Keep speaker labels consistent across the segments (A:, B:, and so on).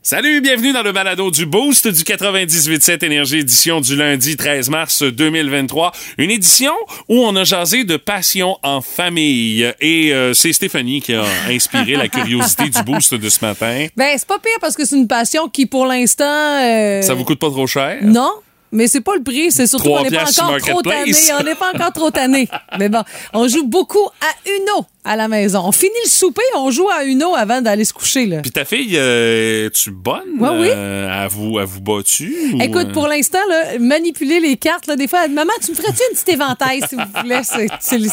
A: Salut, bienvenue dans le balado du Boost du 98.7 Énergie, édition du lundi 13 mars 2023. Une édition où on a jasé de passion en famille. Et euh, c'est Stéphanie qui a inspiré la curiosité du Boost de ce matin.
B: Ben, c'est pas pire parce que c'est une passion qui, pour l'instant... euh,
A: Ça vous coûte pas trop cher?
B: Non. Mais c'est pas le prix, c'est surtout qu'on n'est pas encore trop tanné. On n'est pas encore trop tanné. Mais bon, on joue beaucoup à Uno à la maison. On finit le souper, on joue à Uno avant d'aller se coucher. Là.
A: Puis ta fille, euh, tu bonne?
B: Ouais, oui.
A: Euh, à vous, à vous battu? ou,
B: Écoute,
A: euh,
B: pour l'instant, là, manipuler les cartes, là, des fois, elle dit, maman, tu me ferais-tu une petite éventail, s'il vous plaît? C'est, c'est le,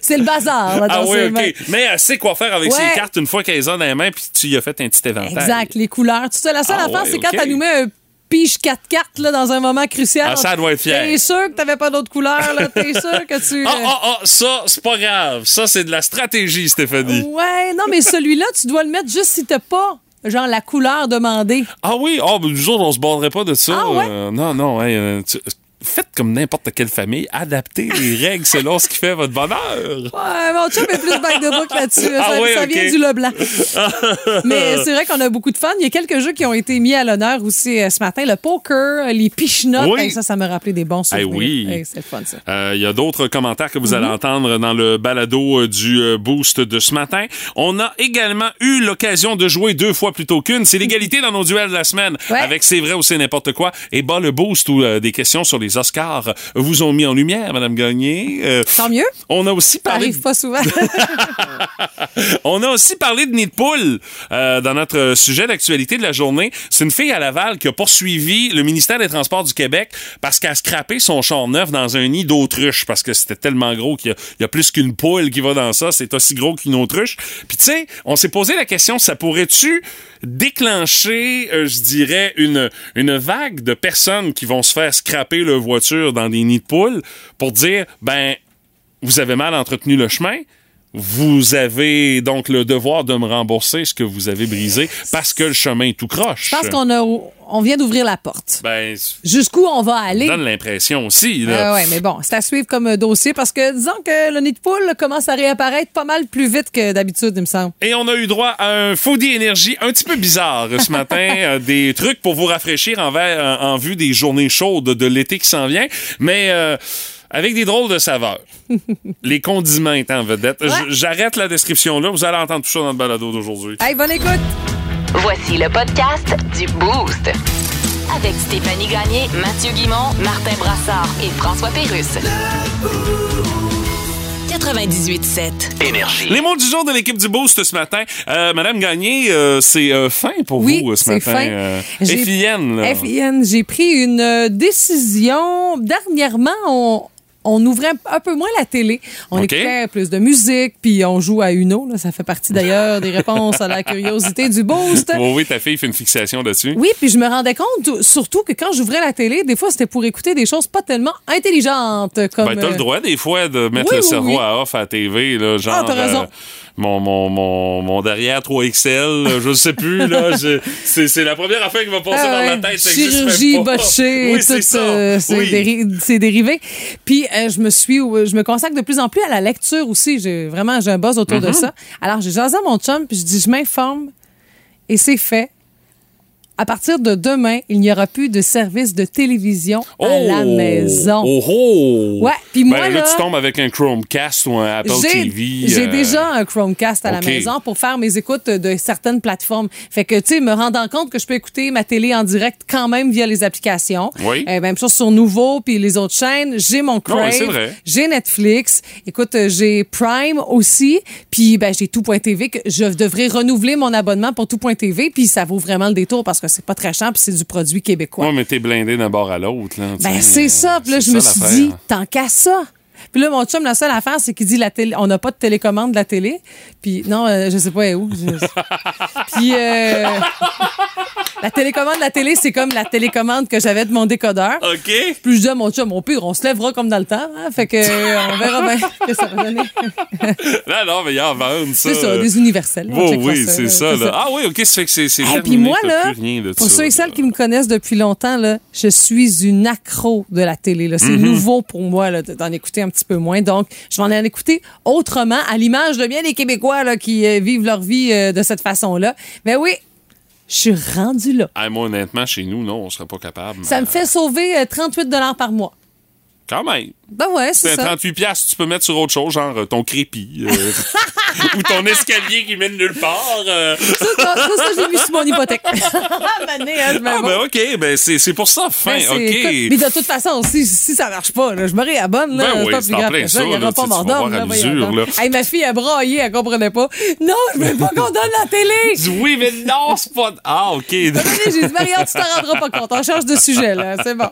B: c'est le bazar. Là, dans
A: Ah oui, OK.
B: mains.
A: Mais elle sait quoi faire avec
B: Ouais.
A: ses cartes une fois qu'elle les a dans les mains, puis tu y as fait un petit éventail.
B: Exact, les couleurs. Tu sais, la seule
A: Ah
B: affaire,
A: ouais,
B: c'est quand elle nous met un pige quatre cartes là, dans un moment crucial.
A: Ah, ça, doit être fière.
B: T'es sûr que t'avais pas d'autres couleurs, là? T'es sûr que tu.
A: Ah,
B: euh,
A: ah, ah, ça, c'est pas grave. Ça, c'est de la stratégie, Stéphanie.
B: Ouais, non, mais celui-là, tu dois le mettre juste si t'as pas, genre, la couleur demandée.
A: Ah oui, ah, ben, nous autres, on se borderait pas de ça.
B: Ah ouais?
A: Euh, non, non, ouais, euh, tu- faites comme n'importe quelle famille, adaptez les règles selon ce qui fait votre bonheur.
B: Ouais, mon chum est plus back de book là-dessus. là.
A: Ah
B: ça
A: oui,
B: ça vient du Leblanc. mais c'est vrai qu'on a beaucoup de fun. Il y a quelques jeux qui ont été mis à l'honneur aussi euh, ce matin. Le poker, les pichenottes.
A: Oui.
B: Hey, ça, ça m'a rappelé des bons
A: Eh
B: souvenirs.
A: oui.
B: Hey, c'est le fun, ça.
A: Euh, Il y a d'autres commentaires que vous
B: Mhm.
A: allez entendre dans le balado euh, du euh, boost de ce matin. On a également eu l'occasion de jouer deux fois plutôt qu'une. C'est l'égalité dans nos duels de la semaine.
B: Ouais.
A: Avec C'est vrai ou c'est n'importe quoi. Et bas le boost ou euh, des questions sur les Oscars vous ont mis en lumière, Madame Gagné. Euh,
B: Tant mieux.
A: on a aussi
B: Ça
A: parlé
B: arrive pas souvent.
A: On a aussi parlé de nid de poule euh, dans notre sujet d'actualité de la journée. C'est une fille à Laval qui a poursuivi le ministère des Transports du Québec parce qu'elle a scrappé son char neuf dans un nid d'autruche parce que c'était tellement gros qu'il y a- il y, a plus qu'une poule qui va dans ça. C'est aussi gros qu'une autruche. Puis tu sais, on s'est posé la question, ça pourrait-tu déclencher, euh, je dirais, une, une vague de personnes qui vont se faire scraper leur voiture dans des nids de poules pour dire, ben, vous avez mal entretenu le chemin. Vous avez donc le devoir de me rembourser ce que vous avez brisé parce que le chemin est tout croche.
B: Pense qu'on a, on vient d'ouvrir la porte.
A: Ben,
B: Jusqu'où on va aller?
A: ça donne l'impression aussi. Là.
B: Euh, ouais, mais bon, c'est à suivre comme dossier parce que disons que le nid de poule commence à réapparaître pas mal plus vite que d'habitude, il me semble.
A: Et on a eu droit à un Foodie Énergie un petit peu bizarre ce matin. euh, des trucs pour vous rafraîchir en, en vue des journées chaudes de l'été qui s'en vient. Mais... euh, avec des drôles de saveurs. Les condiments étant en vedette. J'arrête la description là. Vous allez entendre tout ça dans le balado d'aujourd'hui.
B: Hey, bonne écoute!
C: Voici le podcast du Boost. Avec Stéphanie Gagné, Mathieu Guimont, Martin Brassard et François Pérusse. 98.7.
D: Énergie.
A: Les mots du jour de l'équipe du Boost ce matin. Euh, Madame Gagné, euh, c'est euh, fin pour
B: Oui,
A: vous ce
B: c'est
A: matin.
B: fin.
A: Euh,
B: J'ai-
A: FIN, là.
B: FIN, j'ai pris une décision. Dernièrement, on, on ouvrait un peu moins la télé. On
A: OK.
B: écoutait plus de musique, puis on joue à Uno. Là. Ça fait partie d'ailleurs des réponses à la curiosité du Boost.
A: Oui, oui, ta fille fait une fixation là-dessus.
B: Oui, puis je me rendais compte surtout que quand j'ouvrais la télé, des fois, c'était pour écouter des choses pas tellement intelligentes. Comme,
A: Ben, t'as le
B: euh,
A: droit des fois de mettre
B: oui,
A: le cerveau
B: oui.
A: à off à la TV, là, genre.
B: Ah, t'as raison.
A: euh, mon, mon, mon, mon derrière 3XL, là, je sais plus, là. c'est, c'est la première affaire qui va passer
B: Ah
A: dans
B: ouais,
A: la tête.
B: chirurgie botchée,
A: Oui,
B: tout
A: c'est ça.
B: euh, c'est
A: Oui.
B: déri- c'est dérivé. Puis je me suis, je me consacre de plus en plus à la lecture aussi. J'ai vraiment j'ai un buzz autour
A: Mm-hmm.
B: de ça. Alors j'ai jasé à mon chum puis je dis je m'informe et c'est fait. À partir de demain, il n'y aura plus de service de télévision à la
A: Oh!
B: maison.
A: Oh, oh!
B: Ouais, puis moi,
A: Ben, là,
B: là,
A: tu tombes avec un Chromecast ou un Apple TV.
B: j'ai
A: euh,
B: déjà un Chromecast à la maison pour faire mes écoutes de certaines plateformes. Fait que, tu sais, me rendant compte que je peux écouter ma télé en direct quand même via les applications.
A: Oui.
B: Euh, même chose sur Nouveau puis les autres chaînes. J'ai mon Crave. j'ai Netflix. Écoute, euh, j'ai Prime aussi. Puis, ben, j'ai Tout.tv que je devrais renouveler mon abonnement pour Tout.tv. Puis, ça vaut vraiment le détour parce que c'est pas très cher puis c'est du produit québécois.
A: Ouais, mais t'es blindé d'un bord à l'autre, là.
B: Ben, c'est ça. Puis là, je me suis dit, tant qu'à ça. Puis là, mon chum, la seule affaire, c'est qu'il dit la télé, on n'a pas de télécommande de la télé. Puis non, euh, je sais pas où? Je- Puis euh, la télécommande de la télé, c'est comme la télécommande que j'avais de mon décodeur.
A: OK.
B: Puis je dis à mon chum, au pire, on se lèvera comme dans le temps. hein. Fait que euh, on verra bien que ça va donner.
A: Là, non, mais il y en vendre, ça.
B: C'est ça, des universels.
A: Oh, oui, c'est ça. Ah oui, OK, fait que c'est c'est
B: Et
A: terminé,
B: puis moi, là, pour
A: ça,
B: ceux et celles qui me connaissent depuis longtemps, là, je suis une accro de la télé. C'est
A: Mhm.
B: nouveau pour moi là, d'en écouter un petit peu moins. Donc, je vais en écouter autrement, à l'image de bien des Québécois là, qui euh, vivent leur vie euh, de cette façon-là. Mais oui, Je suis rendu là.
A: Ah, moi, honnêtement, chez nous, non, on serait pas capable.
B: Ça me fait sauver euh, 38 par mois.
A: Quand même.
B: Ben ouais, c'est ça.
A: 38 piastres, tu peux mettre sur autre chose, genre euh, ton crépi. euh, ou ton escalier qui mène nulle part. euh.
B: Ça, ça, ça, ça, j'ai mis sur mon hypothèque. Mané, hein, je me
A: Ah, ben OK, ben c'est c'est pour ça, fin,
B: Ben,
A: OK.
B: écoute, mais de toute façon, si, si ça marche pas, là, je me réabonne. Là,
A: Ben oui, c'est en plein
B: que
A: ça,
B: Il n'y
A: là,
B: aura pas mort d'homme. Hey, ma fille a braillé, elle comprenait pas. Non, je veux pas qu'on donne la télé.
A: Oui, mais non, c'est pas. Ah, OK.
B: J'ai dit, Maria, tu t'en rendras pas compte. On change de sujet, là. C'est bon.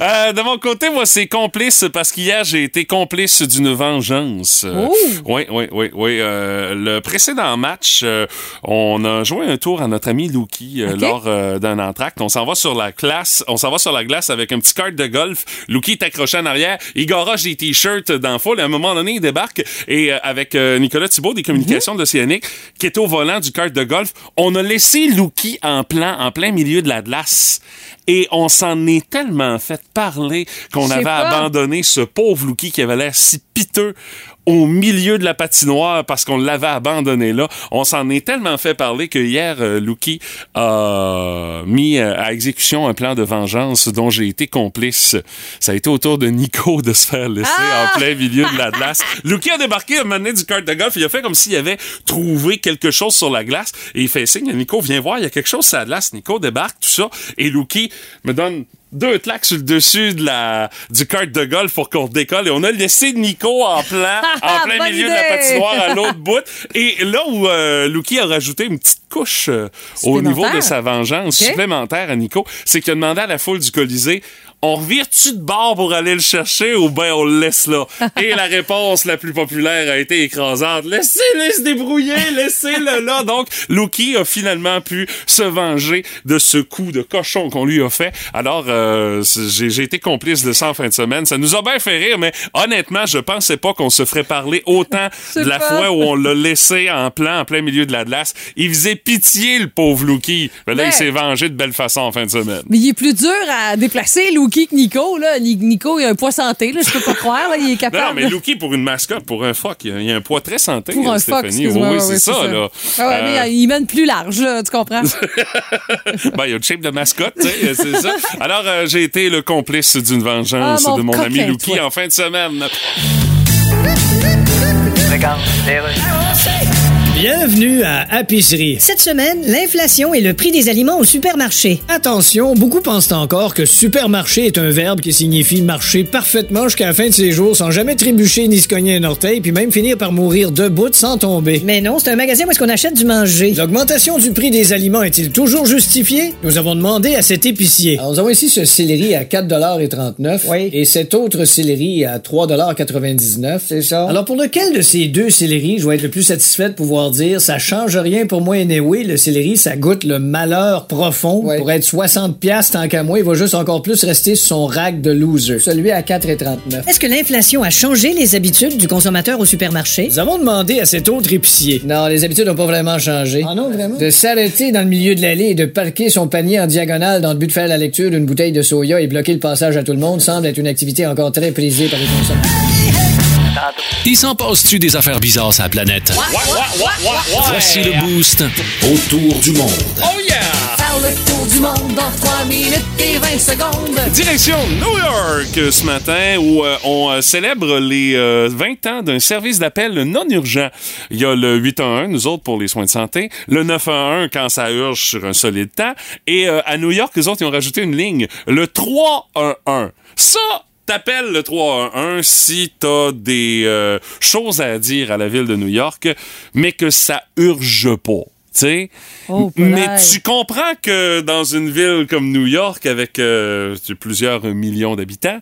A: Euh, de mon côté, moi, c'est complice parce qu'hier, j'ai été complice d'une vengeance. Euh! Oui, oui, oui, oui. Euh, le précédent match, euh, on a joué un tour à notre ami Luki euh,
B: Ok.
A: lors d'un entracte. On s'en va sur la glace, on s'en va sur la glace avec un petit cart de golf. Luki est accroché en arrière. Il garoche des t-shirts dans le foule. À un moment donné, il débarque et euh, avec Nicolas Thibault des communications d'Océanique qui est au volant du kart de golf, on a laissé Luki en plan, en plein milieu de la glace. Et on s'en est tellement fait parler qu'on avait
B: pas.
A: abandonné ce pauvre Luki qui avait l'air si piteux au milieu de la patinoire parce qu'on l'avait abandonné là. On s'en est tellement fait parler que hier, euh, Luki a mis euh, à exécution un plan de vengeance dont j'ai été complice. Ça a été au tour de Nico de se faire laisser
B: Ah!
A: en plein milieu de la glace. Luki a débarqué, a mené du kart de golf. Il a fait comme s'il avait trouvé quelque chose sur la glace et il fait signe à Nico, viens voir, il y a quelque chose sur la glace. Nico débarque, tout ça. Et Luki me donne deux claques sur le dessus de la, du kart de golf pour qu'on décolle et on a laissé Nico en plan, en plein milieu de la patinoire à l'autre bout. Et là où euh, Luki a rajouté une petite couche euh, au niveau de sa vengeance supplémentaire à Nico, c'est qu'il a demandé à la foule du Colisée on revire-tu de bord pour aller le chercher ou ben on le laisse là? Et la réponse la plus populaire a été écrasante. Laissez-le se débrouiller, laissez-le là. Donc, Luki a finalement pu se venger de ce coup de cochon qu'on lui a fait. Alors, euh, c'est- j'ai été complice de ça en fin de semaine. Ça nous a bien fait rire, mais honnêtement, je pensais pas qu'on se ferait parler autant de la
B: pas-
A: fois où on l'a laissé en plan, en plein milieu de la glace. Il faisait pitié, le pauvre Luki. Mais là, il s'est vengé de belle façon en fin de semaine.
B: Mais il est plus dur à déplacer, Luki, que Nico. Là. Ni- Nico, il a un poids santé, là, je peux pas croire. Là. Il est
A: Non,
B: capable.
A: non, mais Luki, pour une mascotte, pour un phoque, il a, un poids très santé,
B: Pour un
A: Stéphanie.
B: excuse-moi.
A: Oui, c'est
B: ouais,
A: ça, là.
B: Ah ouais, mais
A: Euh,
B: il mène plus large, là, tu comprends?
A: ben, il y a le shape de mascotte, c'est ça. Alors, euh, j'ai été le complice d'une vengeance
B: Ah, mon
A: de mon ami
B: coquin, toi.
A: en fin de semaine.
D: Bienvenue à Épicerie.
E: Cette semaine, l'inflation et le prix des aliments au supermarché.
D: Attention, beaucoup pensent encore que supermarché est un verbe qui signifie marcher parfaitement jusqu'à la fin de ses jours sans jamais trébucher ni se cogner un orteil, puis même finir par mourir debout sans tomber.
E: Mais non, c'est un magasin où est-ce qu'on achète du manger.
D: L'augmentation du prix des aliments est-il toujours justifiée? Nous avons demandé à cet épicier. Alors, nous avons ici ce céleri à 4,39
E: Oui.
D: et cet autre céleri à 3,99
E: C'est ça.
D: Alors, pour lequel de ces deux céleris je vais être le plus satisfait de pouvoir dire ça change rien pour moi anyway, le céleri, ça goûte le malheur profond.
E: Ouais.
D: Pour être 60 pièces tant qu'à moi, il va juste encore plus rester sur son rack de loser. Celui à 4,39.
E: Est-ce que l'inflation a changé les habitudes du consommateur au supermarché?
D: Nous avons demandé à cet autre épicier. Non, les habitudes n'ont pas vraiment changé.
E: Ah non, vraiment?
D: De s'arrêter dans le milieu de l'allée et de parquer son panier en diagonale dans le but de faire la lecture d'une bouteille de soya et bloquer le passage à tout le monde semble être une activité encore très prisée par les consommateurs.
F: Il s'en passe-tu des affaires bizarres sur la planète? Voici le boost autour du monde.
A: Oh yeah!
B: Faire le tour du monde dans 3 minutes et 20 secondes.
A: Direction New York euh, ce matin où euh, on euh, célèbre les euh, 20 ans d'un service d'appel non urgent. Il y a le 811, nous autres pour les soins de santé, le 911 quand ça urge sur un solide temps, et euh, à New York, les autres ils ont rajouté une ligne, le 311. Ça, T'appelles le 311 si t'as des euh, choses à dire à la ville de New York, mais que ça urge pas. Tu sais.
B: Oh,
A: Mais tu comprends que dans une ville comme New York, avec euh, plusieurs millions d'habitants,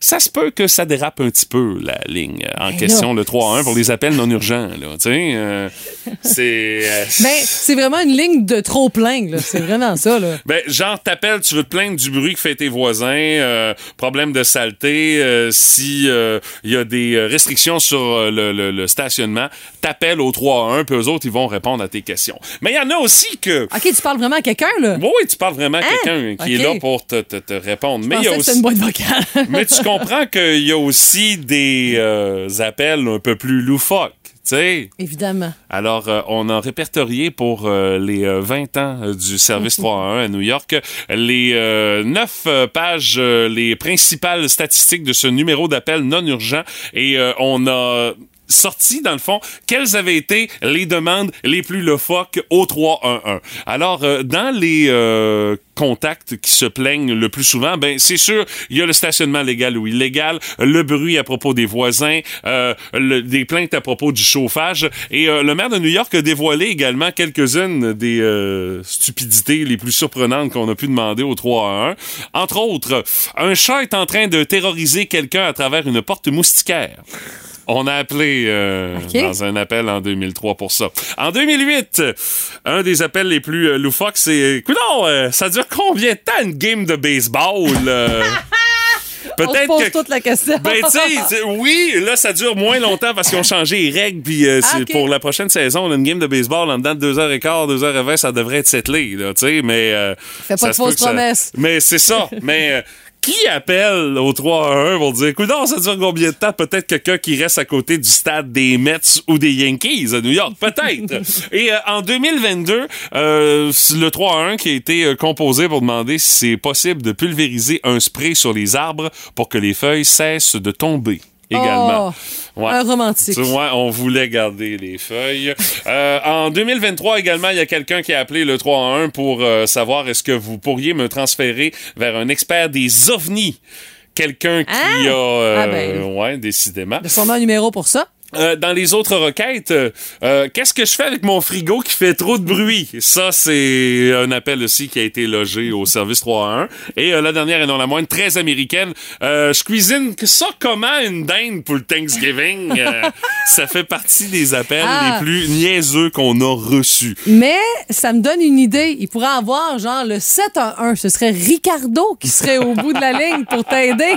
A: ça se peut que ça dérape un petit peu, la ligne en
B: Ben
A: question,
B: là,
A: le 3-1 pour les appels non urgents. Là, tu sais, euh, c'est... euh,
B: Ben, c'est vraiment une ligne de trop plein. C'est vraiment ça, là.
A: Ben, genre, t'appelles, tu veux te plaindre du bruit que fait tes voisins, euh, problème de saleté, si il y a des restrictions sur le, le- le stationnement, t'appelles au 3-1, puis eux autres, ils vont répondre à tes questions. Mais il y en a aussi que...
B: OK, tu parles vraiment à quelqu'un, là?
A: Oui, tu parles vraiment à
B: Hein?
A: quelqu'un qui est là pour te, te- te répondre.
B: Je
A: Mais il aussi...
B: une boîte vocale.
A: Mais tu comprends qu'il y a aussi des euh, appels un peu plus loufoques. sais.
B: Évidemment.
A: Alors, euh, on a répertorié pour euh, les euh, 20 ans euh, du service 311 à New York les euh, 9 pages, euh, les principales statistiques de ce numéro d'appel non urgent et euh, on a sorti, dans le fond, quelles avaient été les demandes les plus loufoques au 311. Alors, euh, dans les euh, contacts qui se plaignent le plus souvent, ben c'est sûr, il y a le stationnement légal ou illégal, le bruit à propos des voisins, euh, le- des plaintes à propos du chauffage. Et euh, le maire de New York a dévoilé également quelques-unes des euh, stupidités les plus surprenantes qu'on a pu demander au 311. Entre autres, un chat est en train de terroriser quelqu'un à travers une porte moustiquaire. On a appelé euh, dans un appel en 2003 pour ça. En 2008, un des appels les plus euh, loufoques, c'est Coudon, euh, ça dure combien de temps une game de baseball? euh?
B: On se pose toute la question.
A: Ben, tu sais, c'est- oui, là, ça dure moins longtemps parce qu'ils ont changé les règles. Puis, euh,
B: Ah,
A: pour la prochaine saison, là, une game de baseball, en dedans de 2h15, 2h20, ça devrait être settlé, là, tu sais, mais. euh,
B: Fais pas de fausses
A: que ça-
B: promesses.
A: Mais c'est ça. mais. euh, qui appelle au 3 à 1 pour dire, écoute, ça dure combien de temps? Peut-être quelqu'un qui reste à côté du stade des Mets ou des Yankees à New York. Peut-être. Et euh, en 2022, euh, le 3 à 1 qui a été euh, composé pour demander si c'est possible de pulvériser un spray sur les arbres pour que les feuilles cessent de tomber. Également. Ouais.
B: Un romantique.
A: Tu vois, on voulait garder les feuilles. Euh, en 2023 également, il y a quelqu'un qui a appelé le 3 en 1 pour euh, savoir est-ce que vous pourriez me transférer vers un expert des ovnis. Quelqu'un qui
B: Ah!
A: a... euh,
B: Ah ben.
A: Ouais, décidément.
B: Il y a sûrement un numéro pour ça.
A: Euh, dans les autres requêtes, euh, euh, qu'est-ce que je fais avec mon frigo qui fait trop de bruit? Ça, c'est un appel aussi qui a été logé au service 311. Et la dernière et non la moindre, très américaine. Je cuisine ça comment une dinde pour le Thanksgiving? Ça fait partie des appels
B: Ah.
A: les plus niaiseux qu'on a reçus.
B: Mais ça me donne une idée. Il pourrait avoir genre le 7 à 1. Ce serait Ricardo qui serait au bout de la ligne pour t'aider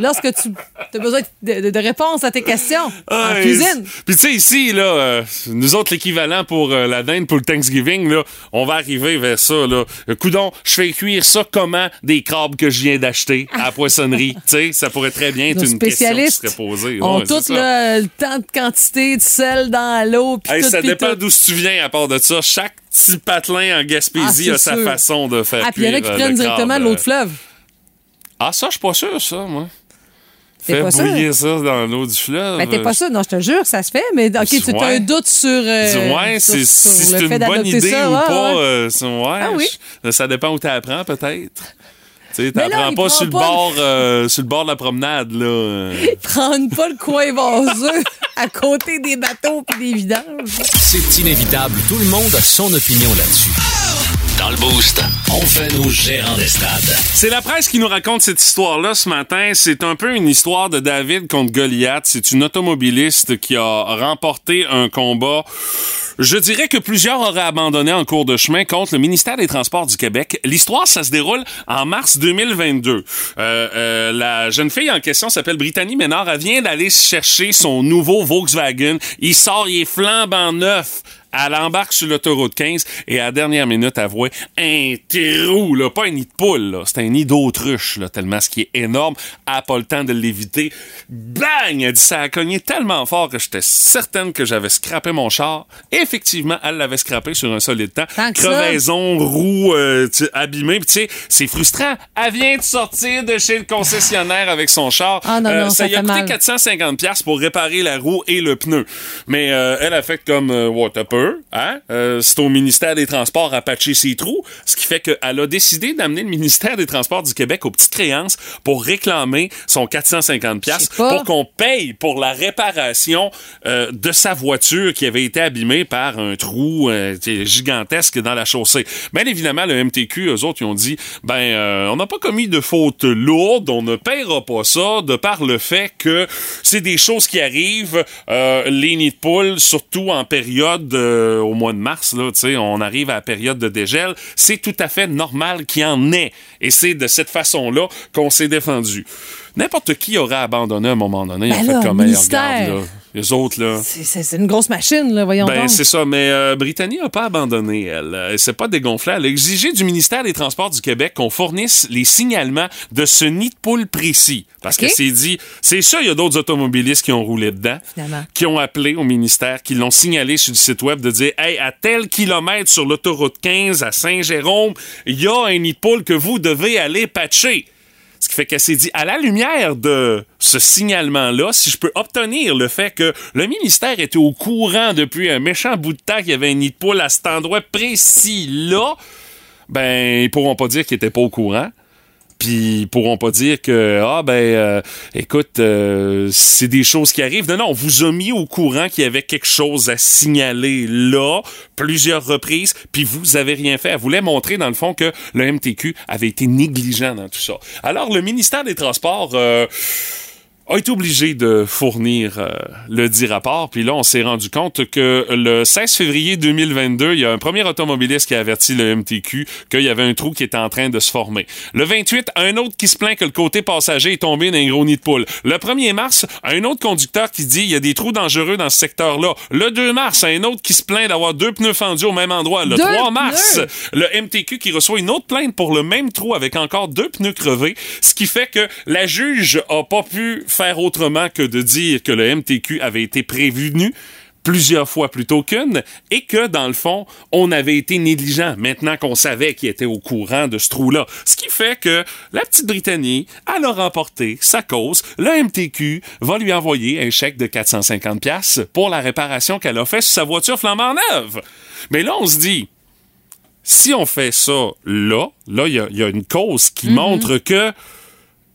B: lorsque tu as besoin de, de- de réponses à tes questions en Cuisine.
A: Puis tu sais, ici, là, euh, nous autres, l'équivalent pour euh, la dinde pour le Thanksgiving, là, on va arriver vers ça, là. Coudon, je fais cuire ça comment des crabes que je viens d'acheter à la poissonnerie? tu sais, ça pourrait très bien être
B: Nos
A: une question qui serait posée.
B: ont
A: Ouais,
B: tout le, le temps de quantité de sel dans l'eau.
A: Hey, ça dépend d'où tu viens à part de ça. Chaque petit patelin en Gaspésie
B: Ah,
A: a sa
B: sûr.
A: façon de faire
B: Ah, puis il y en a
A: cuire,
B: qui
A: euh,
B: prennent directement l'eau de fleuve.
A: Ah, ça, je suis pas sûr, ça, moi.
B: T'es
A: Fais
B: pas
A: bouillir ça dans l'eau du fleuve.
B: Ben, t'es pas sûr? Non, je te jure, ça se fait. Mais OK, tu as un doute sur, euh,
A: ouais,
B: sur-
A: c'est-
B: sur
A: si
B: le
A: c'est
B: fait
A: une bonne
B: d'adopter
A: idée
B: ça.
A: ou
B: Ouais,
A: pas,
B: ouais.
A: euh, ouais,
B: Ah oui.
A: je- ça dépend où t'apprends, peut-être. Tu sais,
B: Mais là,
A: t'apprends pas sur le,
B: pas
A: bord, euh, sur le bord de la promenade, là. euh.
B: Prendre pas le coin vaseux à côté des bateaux puis des vidanges.
F: C'est inévitable. Tout le monde a son opinion là-dessus. Dans le Boost, on fait nos gérants des stades.
A: C'est la presse qui nous raconte cette histoire-là ce matin. C'est un peu une histoire de David contre Goliath. C'est une automobiliste qui a remporté un combat. Je dirais que plusieurs auraient abandonné en cours de chemin contre le ministère des Transports du Québec. L'histoire, ça se déroule en mars 2022. Euh, euh, la jeune fille en question s'appelle Brittany Ménard. Elle vient d'aller chercher son nouveau Volkswagen. Il sort, il est flambant neuf. Elle embarque sur l'autoroute 15 et à la dernière minute, elle voit un trou, là, pas un nid de poule, là, c'est un nid d'autruche, là, tellement ce qui est énorme. Elle n'a pas le temps de l'éviter. Bang! Elle dit ça a cogné tellement fort que j'étais certaine que j'avais scrappé mon char. Effectivement, elle l'avait scrappé sur un solide temps.
B: Tant que ça.
A: Crevaison, roue euh, tu sais, abîmée. Puis tu sais, c'est frustrant. Elle vient de sortir de chez le concessionnaire avec son char.
B: Ah non, non, ça
A: lui a coûté
B: mal.
A: 450 pièces pour réparer la roue et le pneu. Mais euh, elle a fait comme euh, ouais, t'as hein? Euh, C'est au ministère des Transports à patcher ses trous, ce qui fait qu'elle a décidé d'amener le ministère des Transports du Québec aux petites créances pour réclamer son 450 pièces pour qu'on paye pour la réparation euh, de sa voiture qui avait été abîmée par un trou euh, gigantesque dans la chaussée. Bien évidemment, le MTQ, eux autres, ils ont dit, ben, on n'a pas commis de faute lourde, on ne paiera pas ça de par le fait que c'est des choses qui arrivent, les nids de poules, surtout en période euh, au mois de mars, là, tu sais, on arrive à la période de dégel, c'est tout à fait normal qu'il y en ait. Et c'est de cette façon-là qu'on s'est défendu. N'importe qui aurait abandonné à un moment donné.
B: Ben
A: en fait,
B: là,
A: comme regarde, là, Les autres, là.
B: C'est- une grosse machine, là, voyons
A: Ben, c'est ça. Mais euh, Brittany n'a pas abandonné, elle. Euh, Elle s'est pas dégonflée. Elle a exigé du ministère des Transports du Québec qu'on fournisse les signalements de ce nid de poule précis. Parce que c'est dit, c'est ça, il y a d'autres automobilistes qui ont roulé dedans,
B: Finalement.
A: qui ont appelé au ministère, qui l'ont signalé sur le site web de dire, hey, à tel kilomètre sur l'autoroute 15 à Saint-Jérôme, il y a un nid de poule que vous devez aller patcher. Fait qu'elle s'est dit, à la lumière de ce signalement-là, si je peux obtenir le fait que le ministère était au courant depuis un méchant bout de temps qu'il y avait un nid de poule à cet endroit précis-là, ben, ils pourront pas dire qu'ils étaient pas au courant. Puis pourront pas dire que ah ben euh, écoute euh, c'est des choses qui arrivent. Non non, on vous a mis au courant qu'il y avait quelque chose à signaler là plusieurs reprises, puis vous avez rien fait. Elle voulait montrer dans le fond que le MTQ avait été négligent dans tout ça. Alors le ministère des Transports euh, a été obligé de fournir euh, le dit rapport. Puis là, on s'est rendu compte que le 16 février 2022, il y a un premier automobiliste qui a averti le MTQ qu'il y avait un trou qui était en train de se former. Le 28, un autre qui se plaint que le côté passager est tombé dans un gros nid de poule. Le 1er mars, un autre conducteur qui dit il y a des trous dangereux dans ce secteur-là. Le 2 mars, un autre qui se plaint d'avoir deux pneus fendus au même endroit. Le
B: Deux
A: 3 mars,
B: pneus?
A: le MTQ qui reçoit une autre plainte pour le même trou avec encore deux pneus crevés, ce qui fait que la juge a pas pu faire autrement que de dire que le MTQ avait été prévenu plusieurs fois plutôt qu'une et que dans le fond on avait été négligent maintenant qu'on savait qu'il était au courant de ce trou-là. Ce qui fait que la petite Britannie elle a remporté sa cause. Le MTQ va lui envoyer un chèque de 450 pièces pour la réparation qu'elle a fait sur sa voiture flambant neuve. Mais là on se dit si on fait ça là, là, il y a- il y, a une cause qui montre que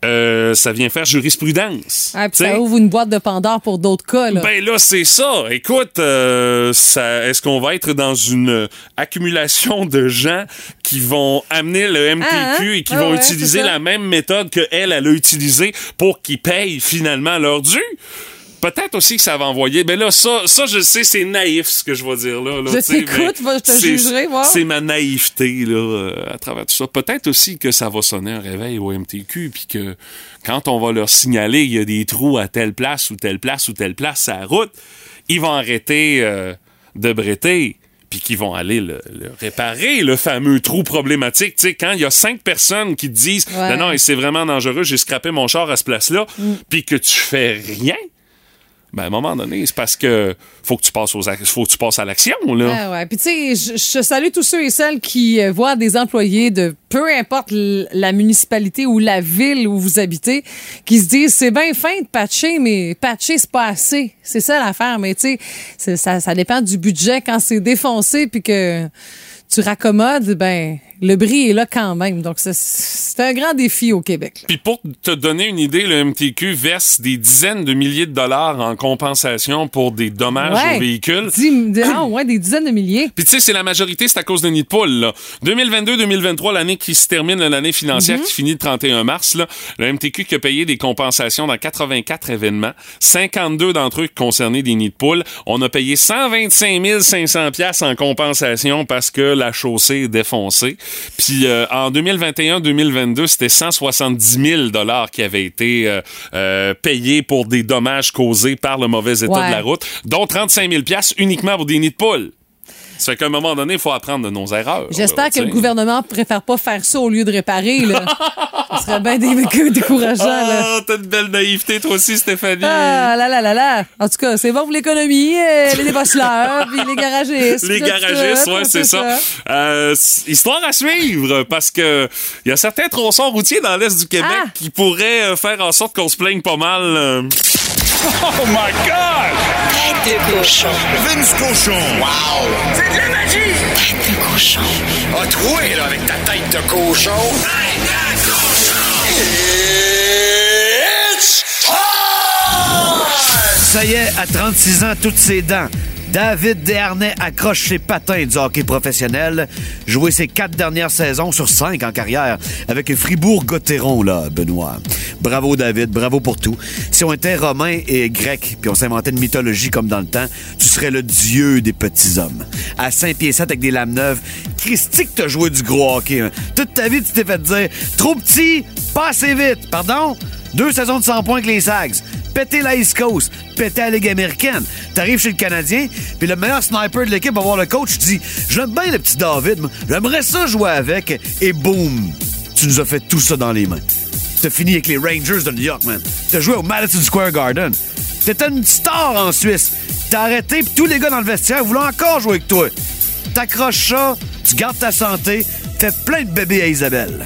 A: euh, ça vient faire jurisprudence.
B: Ah, ça ouvre une boîte de Pandore pour d'autres cas, là.
A: Ben là, c'est ça. Écoute, euh, ça, est-ce qu'on va être dans une accumulation de gens qui vont amener le MTQ
B: Ah, hein?
A: et qui
B: Ah
A: vont
B: ouais,
A: utiliser la même méthode que elle, elle a utilisée pour qu'ils payent finalement leur dû? Peut-être aussi que ça va envoyer. Ben là, ça, ça je sais, c'est naïf ce que je vais dire là. là,
B: Je t'écoute,
A: mais
B: je te jugerai, voir.
A: C'est ma naïveté là, euh, à travers tout ça. Peut-être aussi que ça va sonner un réveil au MTQ, puis que quand on va leur signaler qu'il y a des trous à telle place ou telle place ou telle place à la route, ils vont arrêter euh, de bretter puis qu'ils vont aller le, le réparer, le fameux trou problématique. Tu sais, quand il y a cinq personnes qui te disent
B: Ouais.
A: non, non, c'est vraiment dangereux, j'ai scrappé mon char à ce place-là, puis que tu fais rien, ben à un moment donné, c'est parce que faut que tu passes aux faut que tu passes à l'action là.
B: Ah ouais. Puis tu sais, je, salue tous ceux et celles qui euh, voient des employés de peu importe la municipalité ou la ville où vous habitez, qui se disent c'est bien fin de patcher, mais patcher c'est pas assez. C'est ça l'affaire. Mais tu sais, ça, ça dépend du budget quand c'est défoncé puis que tu raccommodes, ben le bris est là quand même. Donc c'est- un grand défi au Québec.
A: Puis pour te donner une idée, le MTQ verse des dizaines de milliers de dollars en compensation pour des dommages
B: Ouais.
A: aux véhicules.
B: Dix- ah ouais, des dizaines de milliers.
A: Puis tu sais, c'est la majorité, c'est à cause de nid de poule. Là. 2022-2023, l'année qui se termine, l'année financière
B: Mhm.
A: qui finit le 31 mars, là, le MTQ qui a payé des compensations dans 84 événements, 52 d'entre eux concernaient des nids de poule. On a payé 125 500 pièces en compensation parce que la chaussée est défoncée. Puis euh, en 2021-2022, c'était 170 000 dollars qui avaient été euh, euh, payés pour des dommages causés par le mauvais état
B: Ouais.
A: de la route, dont 35 000 pièces uniquement pour des nids de poule. Ça fait qu'à un moment donné, il faut apprendre de nos erreurs.
B: J'espère que le gouvernement préfère pas faire ça au lieu de réparer. Là. ça serait bien dé- décourageant.
A: Ah, t'as une belle naïveté, toi aussi, Stéphanie.
B: Ah là là là là. En tout cas, c'est bon pour l'économie, euh, les débosseleurs, puis les garagistes.
A: Les garagistes, ouais, c'est ça. Euh, histoire à suivre, parce que il y a certains tronçons routiers dans l'Est du Québec
B: Ah.
A: qui pourraient euh, faire en sorte qu'on se plaigne pas mal.
F: Oh my God!
C: Tête de cochon.
G: Vince Cochon. Wow!
C: C'est de la magie! Tête de cochon.
G: A troué, là, avec ta tête de cochon. Tête de cochon!
H: Ça y est, à 36 ans, toutes ses dents. David Desharnais accroche ses patins du hockey professionnel. Joué ses quatre dernières saisons sur cinq en carrière avec Fribourg-Gotteron, là, Benoît. Bravo, David. Bravo pour tout. Si on était romain et grec, puis on s'inventait une mythologie comme dans le temps, tu serais le dieu des petits hommes. À 5 pieds 7 avec des lames neuves, Christy que t'as joué du gros hockey. hein. Toute ta vie, tu t'es fait dire trop petit, pas assez vite. Pardon? Deux saisons de 100 points avec les Sags. Péter la East Coast, péter la Ligue américaine. T'arrives chez le Canadien, puis le meilleur sniper de l'équipe va voir le coach, dis J'aime bien le petit David, j'aimerais ça jouer avec, et boum, tu nous as fait tout ça dans les mains. T'as fini avec les Rangers de New York, man. T'as joué au Madison Square Garden. T'étais une star en Suisse. T'as arrêté, puis tous les gars dans le vestiaire voulaient encore jouer avec toi. T'accroches ça, tu gardes ta santé, fais plein de bébés à Isabelle.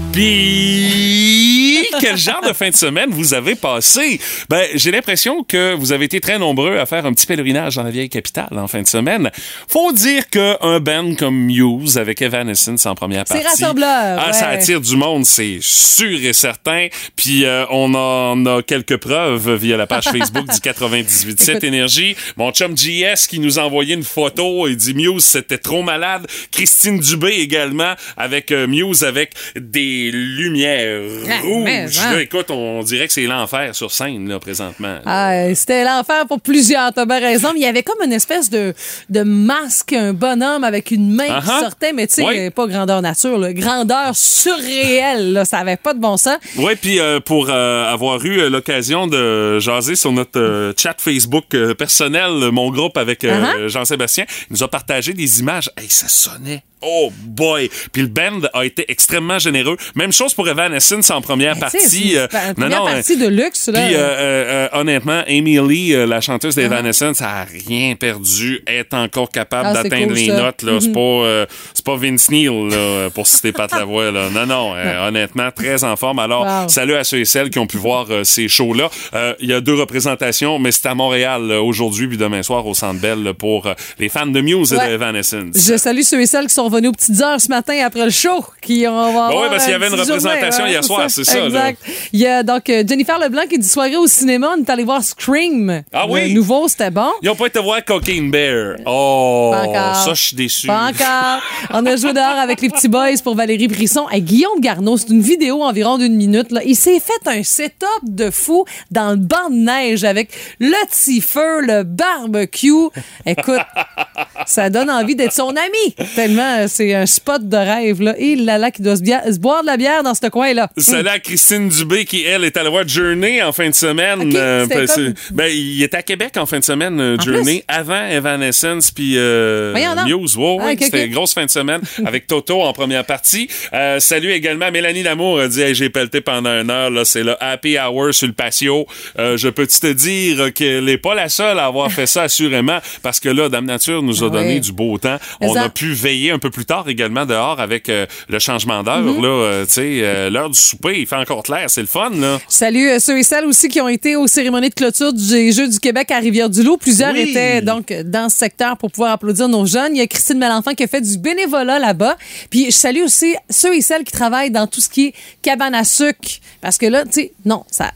A: Puis, quel genre de fin de semaine vous avez passé? Ben, j'ai l'impression que vous avez été très nombreux à faire un petit pèlerinage dans la vieille capitale en fin de semaine. Faut dire qu'un band comme Muse avec Evanescence en première
B: C'est
A: partie.
B: rassembleur,
A: Ah, ça attire du monde, c'est sûr et certain. Puis, euh, on en a quelques preuves via la page Facebook du 98.7
B: Écoute.
A: Énergie. Mon chum JS qui nous a envoyé une photo, il dit Muse, c'était trop malade. Christine Dubé également avec euh, Muse avec des lumières
B: Ah, mais,
A: rouges.
B: hein.
A: Là, écoute, on dirait que c'est l'enfer sur scène, là, présentement.
B: Ah, c'était l'enfer pour plusieurs, t'as bien raison. Mais il y avait comme une espèce de, de masque, un bonhomme avec une main qui
A: Uh-huh.
B: sortait, mais tu sais,
A: Oui.
B: euh, pas grandeur nature, là, grandeur surréelle. Là, ça avait pas de bon sens.
A: Oui, puis euh, pour euh, avoir eu l'occasion de jaser sur notre euh, chat Facebook personnel, mon groupe avec
B: Uh-huh.
A: Jean-Sébastien, il nous a partagé des images. Hey, ça sonnait. Oh boy! Puis le band a été extrêmement généreux. Même chose pour Evanescence en première
B: Ben,
A: partie. euh,
B: une première partie de luxe, là.
A: Puis euh, euh, euh, honnêtement, Amy Lee, euh, la chanteuse d'Evanescence, a rien perdu. Est encore capable
B: Ah,
A: d'atteindre
B: cool,
A: les
B: ça.
A: notes. là. C'est pas, euh, c'est pas Vince Neil là, pour citer Pat Lavoie. Là. Non, non. euh, honnêtement, très en forme. Alors,
B: Wow.
A: salut à ceux et celles qui ont pu voir euh, ces shows-là. Euh, Il y a deux représentations, mais c'est à Montréal euh, aujourd'hui puis demain soir au Centre Bell pour euh, les fans de Muse et
B: Ouais.
A: d'Evanescence.
B: Je salue ceux et celles qui sont revenus aux petites heures ce matin après le show. Qui on va
A: oui,
B: avoir
A: parce qu'il y avait une
B: petite journée,
A: représentation
B: ouais,
A: hier soir, c'est ça, là.
B: Exact. Il y a donc euh, Jennifer Leblanc qui dit soirée au cinéma. On est allé voir Scream.
A: Ah oui?
B: Le nouveau, c'était bon.
A: Ils ont pas été voir Cocaine Bear. Oh, ça, je suis déçu.
B: Pas encore. On a joué dehors avec les petits boys pour Valérie Brisson. Et Guillaume Garneau, c'est une vidéo environ d'une minute. Là. Il s'est fait un setup de fou dans le banc de neige avec le petit feu, le barbecue. Écoute, ça donne envie d'être son ami. Tellement euh, c'est un spot de rêve. Là. Et là, là, qui doit se, boire de la bière dans ce coin-là.
A: Salut à Christine Dubé qui, elle, est allée voir Journey en fin de semaine.
B: C'était
A: ben,
B: comme-
A: ben, il était à Québec en fin de semaine, euh, Journey, avant Evanescence puis euh. Muse.
B: Ah,
A: c'était
B: ok.
A: une grosse fin de semaine avec Toto en première partie. Euh, salut également à Mélanie Lamour. Elle dit hey, J'ai pelleté pendant une heure. Là, c'est le happy hour sur le patio. Euh, je peux te dire qu'elle n'est pas la seule à avoir fait ça, assurément, parce que là, Dame Nature nous a
B: Ah
A: donné
B: oui.
A: du beau temps. On a pu veiller un peu plus tard également dehors avec euh, le changement d'heure.
B: Mm-hmm.
A: là, euh, tu sais, euh, l'heure du souper, il fait encore clair. C'est le fun, là.
B: Salut ceux et celles aussi qui ont été aux cérémonies de clôture des Jeux du Québec à Rivière-du-Loup. Plusieurs
A: Oui.
B: étaient donc dans ce secteur pour pouvoir applaudir nos jeunes. Il y a Christine Malenfant qui a fait du bénévolat là-bas. Puis je salue aussi ceux et celles qui travaillent dans tout ce qui est cabane à sucre. Parce que là, tu sais, non, ça,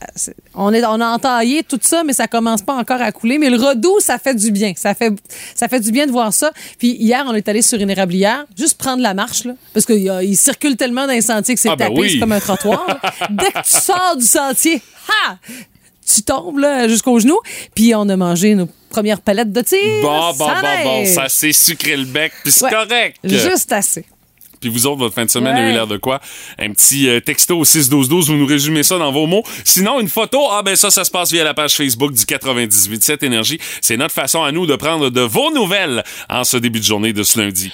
B: on, est, on a entaillé tout ça, mais ça commence pas encore à couler. Mais le redout, ça fait du bien. Ça fait, ça fait du bien de voir ça. Puis hier, on est allé sur une érablière, juste prendre la marche, là, parce qu'il circule tellement dans les sentiers que c'est
A: Ah, ben
B: tapé,
A: oui.
B: c'est comme un trottoir. là. Dès que tu sors du sentier, ha! Tu tombes là, jusqu'au genou. Puis on a mangé nos premières palettes de tir.
A: Bon, bon, bon, bon,
B: neige.
A: ça s'est sucré le bec, puis c'est
B: Ouais.
A: correct.
B: Juste assez.
A: Puis vous autres, votre fin de semaine a
B: Ouais.
A: eu l'air de quoi? Un petit euh, texto au 6-12-12, vous nous résumez ça dans vos mots. Sinon, une photo, ah ben ça, ça se passe via la page Facebook du 98.7 Énergie. C'est notre façon à nous de prendre de vos nouvelles en ce début de journée de ce lundi.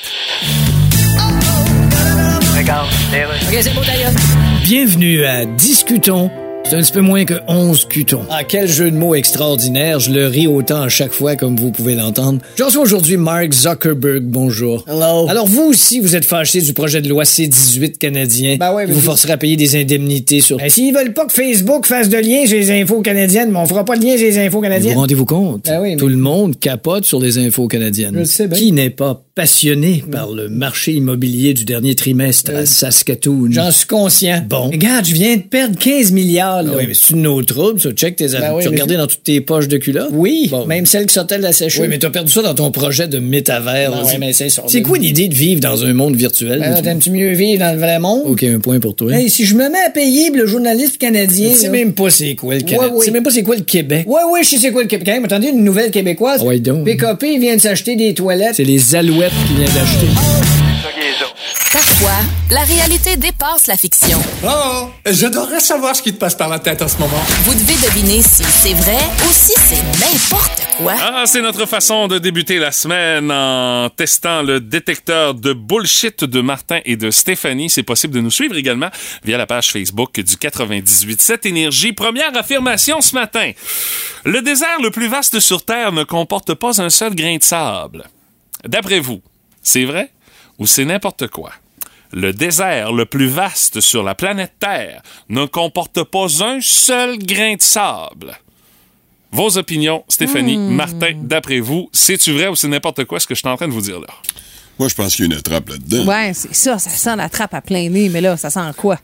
D: Bienvenue à Discutons. C'est un petit peu moins que 11 cutons. Ah, quel jeu de mots extraordinaire. Je le ris autant à chaque fois, comme vous pouvez l'entendre. Je reçois aujourd'hui Mark Zuckerberg. Bonjour.
I: Hello.
D: Alors, vous aussi, vous êtes fâché du projet de loi C-18 canadien.
I: Ben ouais,
D: qui
I: mais
D: vous
I: vous-
D: forcera à payer des indemnités sur...
I: Ben, S'ils veulent pas que Facebook fasse de lien sur les infos canadiennes, mais on fera pas de lien sur les infos
D: vous
I: canadiennes.
D: rendez-vous compte?
I: Ben oui, mais-
D: Tout le monde capote sur les infos canadiennes.
I: Je sais bien.
D: Qui n'est pas passionné par le marché immobilier du dernier trimestre à Saskatoon.
I: J'en suis conscient.
D: Bon.
I: Regarde, je viens de perdre 15 milliards, là.
D: Ah oui, mais c'est une autre trouble, ça. Check tes.
I: Ben oui,
D: tu regardais dans toutes tes poches de culottes?
I: Oui,
D: Bon.
I: même celle qui sortait de la sécheuse.
D: Oui, mais t'as perdu ça dans ton projet de métavers.
I: Ben
D: là.
I: oui, mais c'est ça.
D: C'est quoi l'idée de vivre dans un monde virtuel?
I: Ben,
D: Tu-
I: T'aimes-tu mieux vivre dans le vrai monde?
D: OK, un point pour toi.
I: Hey, si je me mets à payer le journaliste canadien.
D: Tu sais
I: là-
D: même pas c'est quoi le Canada.
I: Ouais, oui.
D: Tu sais même pas c'est quoi le Québec.
I: Ouais, ouais, je sais c'est quoi le Québec. Quand même, attendez, une nouvelle québécoise.
D: Ouais, donc.
I: PKP vient de s'acheter des toilettes.
D: C'est les alouettes qui d'acheter.
C: Parfois, la réalité dépasse la fiction.
J: Oh, j'adorerais savoir ce qui te passe par la tête en ce moment.
C: Vous devez deviner si c'est vrai ou si c'est n'importe quoi.
A: Ah, c'est notre façon de débuter la semaine en testant le détecteur de bullshit de Martin et de Stéphanie. C'est possible de nous suivre également via la page Facebook du 98.7 Énergie. Première affirmation ce matin. Le désert le plus vaste sur Terre ne comporte pas un seul grain de sable. D'après vous, c'est vrai ou c'est n'importe quoi? Le désert le plus vaste sur la planète Terre ne comporte pas un seul grain de sable. Vos opinions, Stéphanie, Martin, d'après vous, c'est-tu vrai ou c'est n'importe quoi ce que je suis en train de vous dire là?
K: Moi, je pense qu'il y a une attrape là-dedans.
B: Ouais, c'est ça, ça sent la trappe à plein nez, mais là, ça sent quoi?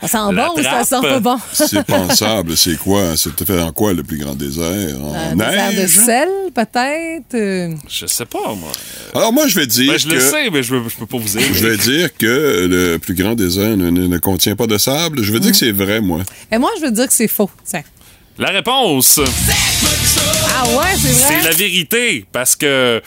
B: Ça sent
A: La
B: bon ou ça
A: trappe?
B: sent pas bon?
K: C'est pensable. C'est quoi? C'est fait en quoi le plus grand désert? En
B: Un de
K: neige?
B: sel, peut-être? Euh,
A: Je sais pas, moi.
K: Alors, moi, je vais dire
A: Ben, je
K: que...
A: le sais, mais je, veux- je peux pas vous dire.
K: Je vais dire que le plus grand désert ne, ne- ne contient pas de sable. Je veux dire que c'est vrai, moi.
B: Et moi, je veux dire que c'est faux. Tiens.
A: La réponse,
B: Ah ouais, c'est
A: c'est
B: vrai?
A: la vérité, parce que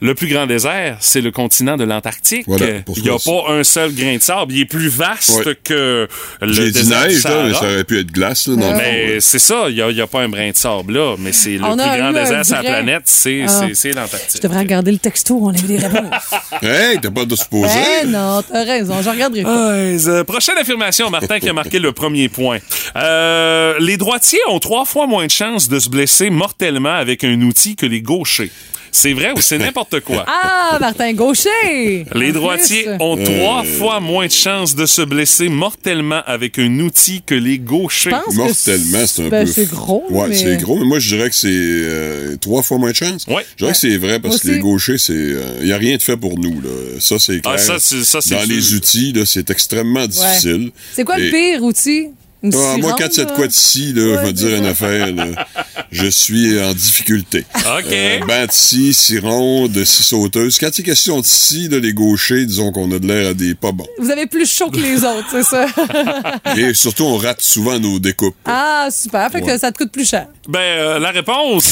A: le plus grand désert, c'est le continent de l'Antarctique.
K: Voilà, pour
A: Il n'y a pas un seul grain de sable. Il est plus vaste
K: Ouais.
A: que le
K: J'ai dit
A: désert du
K: neige, là, mais ça aurait pu être glace, là, dans.
A: Mais c'est ça, il n'y a, pas un brin de sable là, mais c'est le
B: On
A: plus grand désert sur la planète, c'est
B: Ah.
A: c'est- c'est
B: Je
A: l'Antarctique.
B: devrais regarder le texto, on a eu des réponses.
K: Hey, t'as pas de se poser?
B: Eh non, t'as raison, je regarderai pas.
A: Euh, prochaine affirmation, Martin qui a marqué le premier point. Euh, les droitiers ont trois fois moins de chances de se blesser mortellement avec un outil que les gauchers. C'est vrai ou c'est n'importe quoi?
B: Ah, Martin Gaucher!
A: Les
B: En
A: droitiers
B: plus.
A: ont
K: Euh.
A: trois fois moins de chances de se blesser mortellement avec un outil que les gauchers.
B: Je pense que
K: Mortellement, c'est un
B: ben,
K: peu...
B: c'est gros,
K: Ouais,
B: mais-
K: c'est gros, mais moi, je dirais que c'est euh, trois fois moins de chance.
A: Ouais.
K: Je dirais que c'est vrai, parce que les gauchers, c'est... Il n'y a rien de fait pour nous, là. Ça, c'est clair.
A: Ah, ça, c'est- ça, c'est
K: Dans
A: sûr.
K: les outils, c'est extrêmement difficile.
B: C'est quoi le pire outil? Une
K: Ah, moi, quand c'est de quoi de scie, là, je vais te dire une affaire, là, je suis en difficulté.
A: OK.
K: Euh, banc de scie, scie ronde, scie sauteuse. Quand c'est question de scie, les gauchers, disons qu'on a de l'air à des pas bons.
B: Vous avez plus chaud que les autres, c'est ça?
K: Et surtout, on rate souvent nos découpes.
B: ah, super. Fait que ça te coûte plus cher.
A: Ben, euh, la réponse,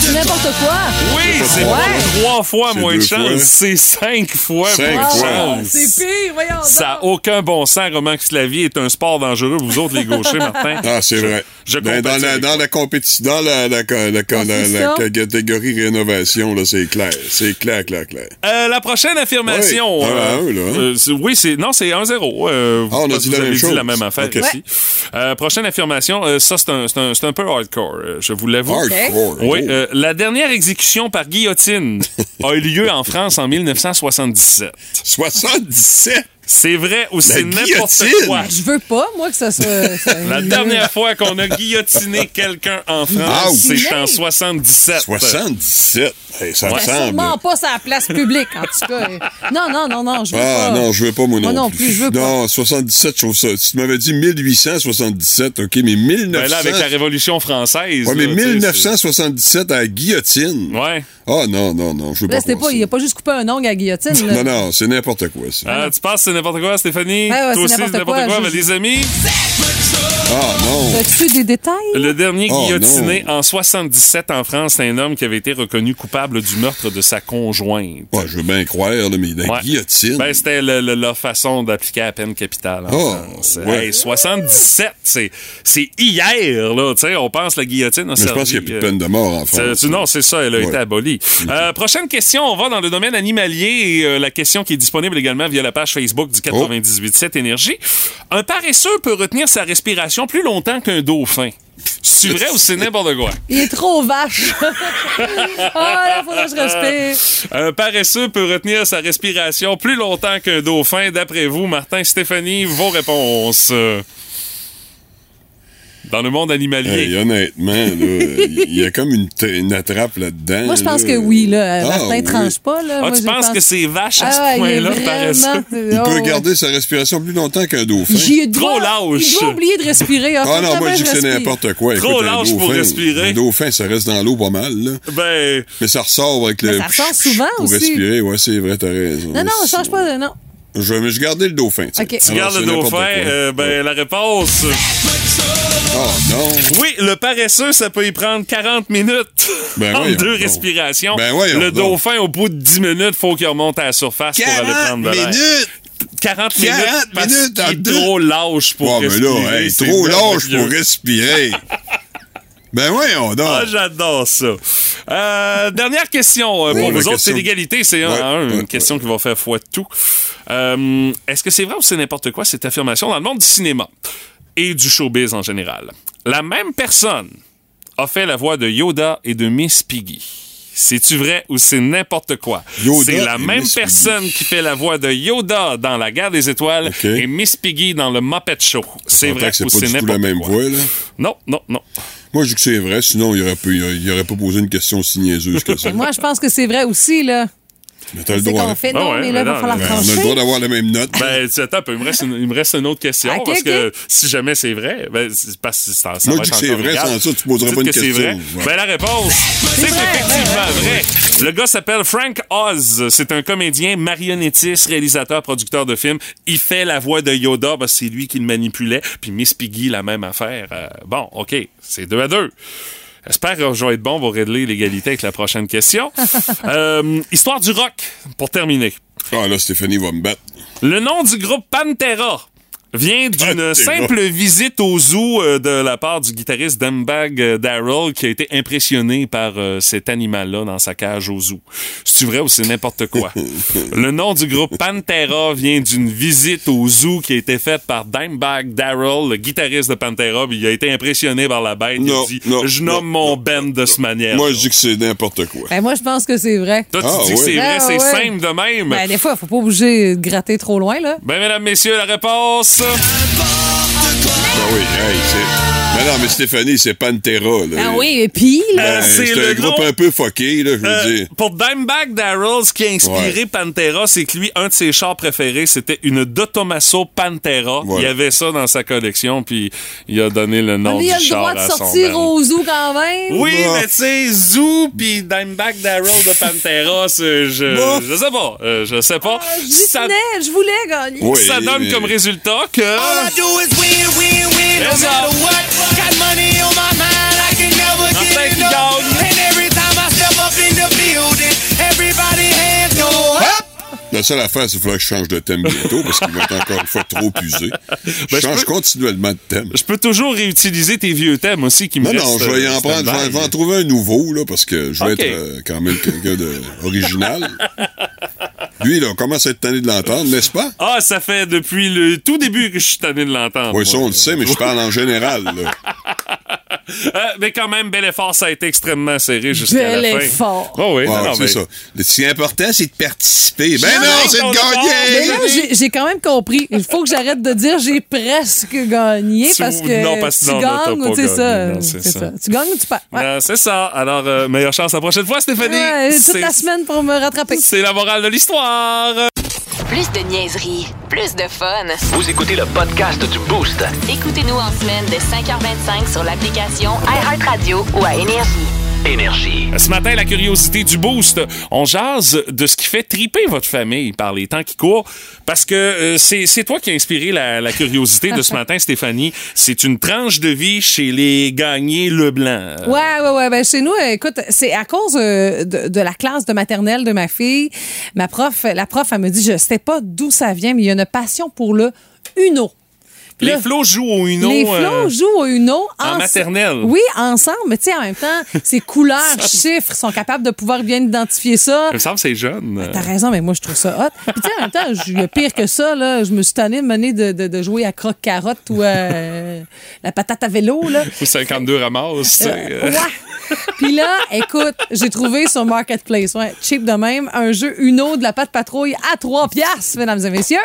B: C'est n'importe quoi.
A: oui, c'est
B: Ouais.
A: pas trois fois
K: C'est
A: moins de chance, c'est cinq fois
K: Cinq
A: moins de
K: fois.
A: chance.
B: C'est pire, voyons donc.
A: Ça n'a aucun bon sens la vie est un sport dangereux, vous autres, les gauchers, Martin.
K: Ah, c'est vrai.
A: je
K: Ben, dans, la, dans la compétition, dans la, la, la, la- la- la
B: ça.
K: catégorie rénovation, là, c'est clair. C'est clair, clair, clair.
A: Euh, la prochaine affirmation.
K: Oui, à
A: euh,
K: un, là, hein?
A: euh, c'est- oui, c'est non, c'est 1-0. Euh,
K: Ah, on a dit la
A: vous
K: même
A: avez
K: chose.
A: dit la même affaire. Euh, prochaine affirmation. euh, ça, c'est un, c'est un, c'est un peu hardcore. je vous l'avoue.
K: Hardcore.
A: Oui,
K: oh.
A: euh, la dernière exécution par guillotine a eu lieu en France en 1977.
K: 77!
A: C'est vrai ou c'est n'importe quoi?
B: Je veux pas, moi, que ça soit. ça-
A: La dernière fois qu'on a guillotiné quelqu'un en France,
K: Ouch.
A: c'est en 77.
K: 77! Hey, ça
B: Ben,
K: ressemble.
B: sûrement pas sur la place publique, en tout cas. Non, non, non, non, je veux
K: Ah
B: pas.
K: non, je veux pas moi non,
B: Moi non plus, je veux pas.
K: Non, 77, je trouve ça. Si tu m'avais dit 1877, OK, mais 1900
A: Ben là, avec la Révolution française.
K: Ouais, mais
A: là, tu sais,
K: 1977 à la guillotine.
A: Ouais.
K: Ah non, non, non, je veux
B: Là,
K: pas
B: c'était
K: croire
B: pas, il a pas juste coupé un ongle à la guillotine. là.
K: Non, non, c'est n'importe quoi, ça.
A: Ah, tu penses que c'est n'importe quoi, Stéphanie?
B: Ouais, ouais,
A: Toi aussi, c'est n'importe
B: quoi,
A: quoi. Ben, les amis,
K: Ah non.
B: As-tu des détails?
A: le dernier
K: Oh,
A: guillotiné en 77 en France, c'est un homme qui avait été reconnu coupable du meurtre de sa conjointe.
K: Ouais, je veux bien croire, là, mais la
A: Ouais.
K: guillotine.
A: Ben, c'était le- le- leur façon d'appliquer la peine capitale en
K: Oh,
A: France.
K: ouais.
A: Hey, 77, c'est c'est hier, là. On pense la guillotine
K: mais je pense qu'il n'y a plus de
A: euh,
K: peine de mort en France.
A: c'est- Non, c'est ça, elle a
K: Ouais.
A: été abolie. Euh, prochaine question, on va dans le domaine animalier et euh, la question qui est disponible également via la page Facebook du 98.7 Énergie. Un paresseux peut retenir sa respiration plus longtemps qu'un dauphin. C'est vrai ou c'est n'importe quoi?
B: Il est trop vache. ah, là, faudrait que je respire.
A: Un paresseux peut retenir sa respiration plus longtemps qu'un dauphin. D'après vous, Martin, Stéphanie, vos réponses. Dans le monde animalier.
K: Hey, honnêtement, là, il y a comme une, une attrape là-dedans.
B: Moi, je pense
K: là.
B: que oui, là.
K: Ah,
B: Martin
K: oui.
B: tranche pas, là.
A: Ah,
B: Moi,
A: tu
B: je
A: penses
B: pense-
A: que c'est vache à
B: Ah,
A: ce
B: est
A: point-là,
B: vraiment-
K: Il
B: Oh,
K: peut
B: ouais.
K: garder sa respiration plus longtemps qu'un dauphin.
B: Dois-
A: Trop lâche.
B: Il doit oublier de respirer.
K: Ah non, moi, je dis que c'est n'importe quoi.
A: Trop
K: Écoute, un
A: lâche pour
K: dauphin-
A: respirer.
K: Un dauphin, ça reste dans l'eau pas mal, là.
A: Ben,
K: Mais ça ressort avec
B: Mais
K: le...
B: ça ressort souvent
K: pour
B: aussi.
K: respirer, ouais, c'est vrai, t'as raison.
B: Non, non, change pas de. Non.
K: Je vais je gardais le dauphin, tu sais.
B: OK. Tu
K: Alors,
A: gardes le dauphin, euh, ben, la réponse.
K: Oh non!
A: Oui, le paresseux, ça peut y prendre 40 minutes
K: Ben
A: en deux
K: donc.
A: respirations.
K: Ben
A: le
K: donc.
A: dauphin, au bout de 10 minutes, faut qu'il remonte à la surface pour aller prendre de l'air. 40 minutes,
K: 40
A: parce
K: minutes en deux.
A: trop lâche pour
K: mais
A: respirer.
K: là, hey,
A: c'est
K: trop lâche pour respirer. ben voyons donc.
A: Ah, j'adore ça. Euh, dernière question euh,
K: Oui,
A: pour vous autres, c'est l'égalité, c'est un
K: Ouais,
A: à un,
K: ouais,
A: une question qui va faire foi de tout. Euh, Est-ce que c'est vrai ou c'est n'importe quoi cette affirmation dans le monde du cinéma? Et du showbiz en général? La même personne a fait la voix de Yoda et de Miss Piggy. C'est-tu vrai ou c'est n'importe quoi?
K: Yoda
A: C'est la même
K: Miss
A: personne qui fait la voix de Yoda dans La Guerre des Étoiles et Miss Piggy dans le Muppet Show. C'est vrai
K: que
A: ou c'est n'importe
K: la même
A: quoi?
K: voix, là?
A: Non, non, non.
K: Moi, je dis que c'est vrai, sinon, il aurait, pas, il aurait pas posé une question aussi niaiseuse que ça.
B: Et moi, je pense que c'est vrai aussi, là.
K: Mais t'as le
B: C'est
K: droit.
B: qu'on fait.
A: Ah
B: Non,
A: ouais,
B: mais là, il va falloir
K: Ben, on a le
B: trancher.
K: droit d'avoir la même note.
A: Ben, tu- attends il me reste une, il me reste une autre question. Parce que si jamais c'est vrai, ben, c'est parce que ça, ça
K: Moi,
A: va
K: je dis
A: être
K: que c'est vrai, sans ça, tu poserais
A: Dites
K: pas une
A: que c'est
K: question.
A: vrai.
K: Ouais.
A: Ben, la réponse, c'est effectivement vrai. Le gars s'appelle Frank Oz. C'est un comédien, marionnettiste, réalisateur, producteur de films. Il fait la voix de Yoda, parce que c'est lui qui le manipulait. Puis Miss Piggy, la même affaire. Euh, bon, OK, c'est deux à deux. J'espère que je vais être bon pour régler l'égalité avec la prochaine question. Euh, histoire du rock, pour terminer.
K: Ah, là, Stéphanie va me battre.
A: Le nom du groupe Pantera vient d'une simple visite au zoo euh, de la part du guitariste Dumbag euh, Darrell qui a été impressionné par euh, cet animal-là dans sa cage au zoo. C'est vrai ou c'est n'importe quoi? le nom du groupe Pantera vient d'une visite au zoo qui a été faite par Dimebag Darrell, le guitariste de Pantera, puis il a été impressionné par la bête.
K: Non,
A: il a dit,
K: non,
A: je nomme
K: non,
A: mon band de ce manière.
K: Moi, je dis que c'est n'importe quoi.
B: Ben, moi, je pense que c'est vrai.
A: Toi, tu
K: Ah,
A: dis que c'est vrai,
B: Ah,
A: c'est
B: ouais.
A: simple de même.
B: Ben, des fois, faut pas bouger de gratter trop loin, là.
A: Ben, mesdames, messieurs, la réponse...
K: Ah oui, hey, c'est... Mais non, mais Stéphanie, c'est Pantera, là.
B: Ah oui, et puis, là?
K: Ben,
A: c'est
K: c'est
A: le
K: un groupe
A: nom-
K: un peu fucké, là, je veux
A: Euh,
K: dire.
A: pour Dimebag Darrell, ce qui a inspiré
K: Ouais.
A: Pantera, c'est que lui, un de ses chars préférés, c'était une Dotomaso Pantera.
K: Ouais.
A: Il avait ça dans sa collection, puis il a donné le nom
B: On
A: du
B: a le
A: char
B: droit de sortir au zoo quand même.
A: Oui,
K: Bah.
A: mais tu sais, Zoo puis Dimebag Darrell de Pantera, c'est- je,
K: Bah.
A: je sais pas. euh, je sais pas.
B: Ah, J'y
A: ça,
B: je voulais gagner.
K: Oui,
A: ça donne
K: mais-
A: comme résultat que... Got money on my mind, I can never now get thank. You, dog.
K: La seule affaire, c'est qu'il faudra que je change de thème bientôt, parce qu'il va être encore une fois trop usé. Je
A: Ben, je
K: change
A: peux-
K: continuellement de thème.
A: Je peux toujours réutiliser tes vieux thèmes aussi qui me
K: Non, non, je vais
A: euh,
K: en prendre, je vais,
A: stand-by.
K: je vais en trouver un nouveau, là, parce que je vais être euh, quand même quelqu'un de original. Lui, là, on commence à être tanné de l'entendre, n'est-ce pas?
A: Ah, ça fait depuis le tout début que je suis tanné de l'entendre.
K: Oui, ça, on le sait, mais je parle en général, là.
A: Euh, mais quand même, bel effort, ça a été extrêmement serré jusqu'à
B: Bel
A: la fin.
B: effort.
A: Oh oui,
K: Ah,
A: non,
K: c'est
A: mais-
K: ça. Ce qui est important, c'est de participer. Ben
A: Non,
K: non, c'est de.
B: Mais
K: gagner!
B: là, j'ai- quand même compris. Il faut que j'arrête de dire j'ai presque gagné
A: Tu-
B: parce que
A: non, parce que
B: tu
A: non,
B: gagnes ou tu sais
A: gagné.
B: ça.
A: Non, c'est ça.
B: ça. Tu gagnes ou tu perds. Ouais.
A: C'est ça. Alors, euh, meilleure chance la prochaine fois, Stéphanie.
B: Ouais, toute la semaine pour me rattraper.
A: C'est la morale de l'histoire.
C: Plus de niaiserie, plus de fun.
F: Vous écoutez le podcast du Boost.
C: Écoutez-nous en semaine de 5h25 sur l'application iHeartRadio ou à Énergie.
F: Énergie.
A: Ce matin, la curiosité du boost. On jase de ce qui fait triper votre famille par les temps qui courent. Parce que euh, c'est c'est toi qui as inspiré la, la curiosité de ce matin, Stéphanie. C'est une tranche de vie chez les gagnés Leblanc.
B: Ouais, ouais, ouais. Ben, chez nous, euh, écoute, c'est à cause euh, de, de la classe de maternelle de ma fille. Ma prof, la prof, elle me dit, je sais pas d'où ça vient, mais il y a une passion pour le Uno.
A: Les flots jouent au Uno.
B: les
A: euh,
B: flots jouent au Uno
A: en
B: ense-
A: maternelle.
B: Oui, ensemble, mais tu sais, en même temps, ces couleurs, chiffres, sont capables de pouvoir bien identifier ça.
A: Il me semble que c'est jeune.
B: T'as raison, mais moi, je trouve ça hot. Puis, tu sais, en même temps, a pire que ça, là. Je me suis tanné de mener de, de, de jouer à croque-carotte ou à euh, la patate à vélo, là.
A: Ou 52 ramasses.
B: Euh,
A: euh.
B: ouais. Puis là, écoute, j'ai trouvé sur Marketplace, ouais, cheap de même, un jeu Uno de la patte patrouille à 3 piastres, mesdames et messieurs.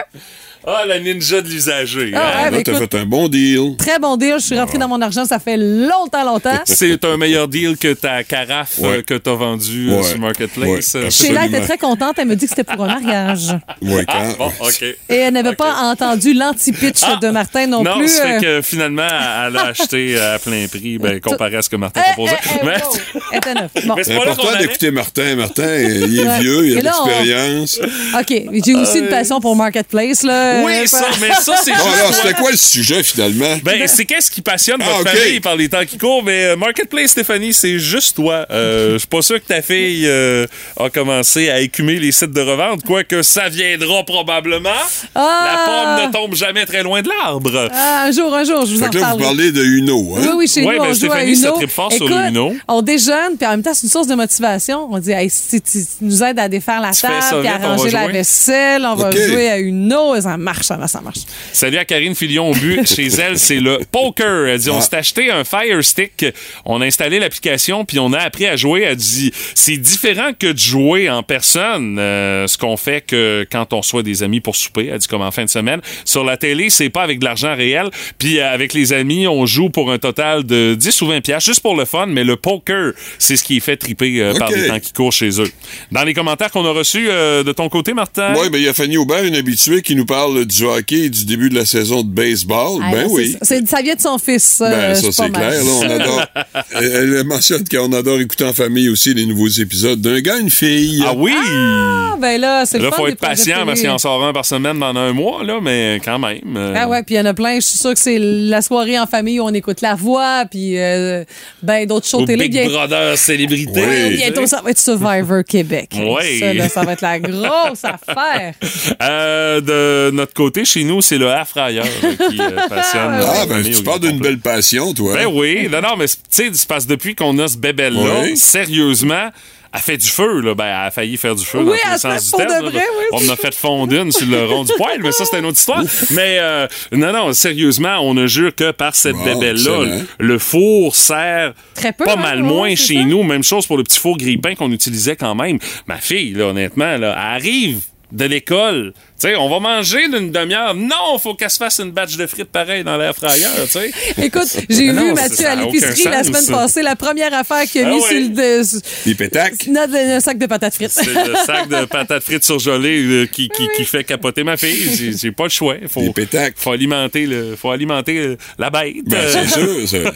A: Ah, la ninja de l'usager.
B: Ah,
A: hein?
B: ouais,
K: Là, t'as fait un bon deal.
B: Très bon deal. Je suis rentrée dans mon argent, ça fait longtemps, longtemps.
A: C'est un meilleur deal que ta carafe
K: Ouais.
A: euh, que t'as vendue euh,
K: Ouais.
A: sur Marketplace.
K: Ouais,
A: Euh,
B: Sheila
K: absolument.
B: était très contente. Elle me dit que c'était pour un mariage.
A: Ah,
K: quand...
A: bon, OK.
B: Et elle n'avait pas entendu l'anti-pitch
A: Ah!
B: de Martin non,
A: Non,
B: plus.
A: ça
B: euh,
A: fait que finalement, elle a acheté à plein prix, ben, comparé à ce que Martin
B: eh,
A: proposait.
B: eh, eh,
A: Mais-
B: wow.
A: Mais c'est là
K: important d'écouter Martin. Martin, il est vieux, il a de
B: là,
K: l'expérience.
B: OK. J'ai aussi une passion pour Marketplace. Là.
A: Oui,
B: Euh,
A: ça, mais ça, c'est juste
K: alors, c'était quoi le sujet, finalement?
A: Ben, c'est qu'est-ce qui passionne
K: Ah,
A: votre famille par les temps qui courent, mais euh, Marketplace, Stéphanie, c'est juste toi. Euh, Je suis pas sûr que ta fille euh, a commencé à écumer les sites de revente, quoique ça viendra probablement.
B: Ah!
A: La pomme ne tombe jamais très loin de l'arbre.
B: Ah, un jour, un jour, je vous en
K: Fait que là, vous
B: parle.
K: parlez de Uno, hein?
B: Oui, oui, chez
A: Ouais,
B: nous,
A: ben,
B: on joue à
A: Stéphanie,
B: Uno.
A: tripe fort sur
B: Écoute,
A: le Uno.
B: On déjeune, puis en même temps, c'est une source de motivation. On dit, hey, si tu nous aides à défaire la
A: Tu
B: table, puis à ranger la vaisselle, on va jouer à Uno, ça marche, ça, ça marche.
A: Salut à Karine Filion au but. Chez elle, c'est le poker. Elle dit, on
K: Ah.
A: s'est acheté un Fire Stick. On a installé l'application, puis on a appris à jouer. Elle dit, c'est différent que de jouer en personne. euh, ce qu'on fait que quand on reçoit des amis pour souper. Elle dit, comme en fin de semaine. Sur la télé, c'est pas avec de l'argent réel. Puis euh, avec les amis, on joue pour un total de 10 ou 20 piastres, juste pour le fun. Mais le poker, c'est ce qui est fait triper euh, par les temps qui courent chez eux. Dans les commentaires qu'on a reçus euh, de ton côté, Martin?
K: Oui, ben il y a Fanny Aubert, une habituée, qui nous parle du hockey et du début de la saison de baseball.
B: Ah,
K: ben
B: là,
K: oui.
B: ça vient de son fils. euh,
K: Ben,
B: je
K: ça, c'est clair. Là, on adore. elle, elle mentionne qu'on adore écouter en famille aussi les nouveaux épisodes d'un gars, une fille.
A: Ah oui!
B: Ah, ben là, c'est le
A: Là,
B: fun
A: faut être patient parce qu'il en sort un par semaine pendant un mois, là, mais quand même. euh,
B: Ah ouais, puis il y en a plein. Je suis sûre que c'est la soirée en famille où on écoute la voix, puis euh, ben d'autres shows
A: au
B: télé.
A: Big
B: bien-
A: Brother célébrité.
K: Oui.
B: Bientôt, ça va être Survivor Québec.
A: Oui.
B: Ça, là, ça va être la grosse affaire.
A: Euh, de notre côté, chez nous, c'est le euh, qui euh, passionne.
K: Ah,
A: notre
K: ben, tu parles d'une belle passion, toi.
A: Ben oui, non, non, mais tu sais, parce que depuis qu'on a ce bébel-là,
K: Oui.
A: sérieusement, elle fait du feu, là. Ben, elle a failli faire du feu
B: Oui,
A: dans tous
B: se
A: sens du terme.
B: vrai, oui.
A: On en a fait fondre une sur le rond du poil, mais ça, c'est une autre histoire. mais euh, non, non, sérieusement, on ne jure que par cette
K: Bon,
A: bébelle-là. Le four sert
B: Très peu,
A: pas
B: hein,
A: mal moins chez
B: ça.
A: nous. Même chose pour le petit four grille-pain qu'on utilisait quand même. Ma fille, là, honnêtement, là, elle arrive de l'école. Tu sais, on va manger d'une demi-heure. Non, faut qu'elle se fasse une batch de frites pareil dans l'air fryer, tu sais.
B: Écoute, j'ai vu Mathieu à
A: a
B: l'épicerie la semaine passée. La première affaire qu'il a
A: Ah
B: mis
A: ouais.
B: sur le de-
K: Les pétacs.
B: notre un sac de patates frites.
A: C'est le sac de patates frites surgelées euh, qui, qui, qui fait capoter ma fille. J'ai- J'ai pas le choix. Faut,
K: Les pétacs.
A: faut alimenter, le, faut alimenter euh, la bête.
K: Ben,
A: Euh,
K: c'est sûr. ça.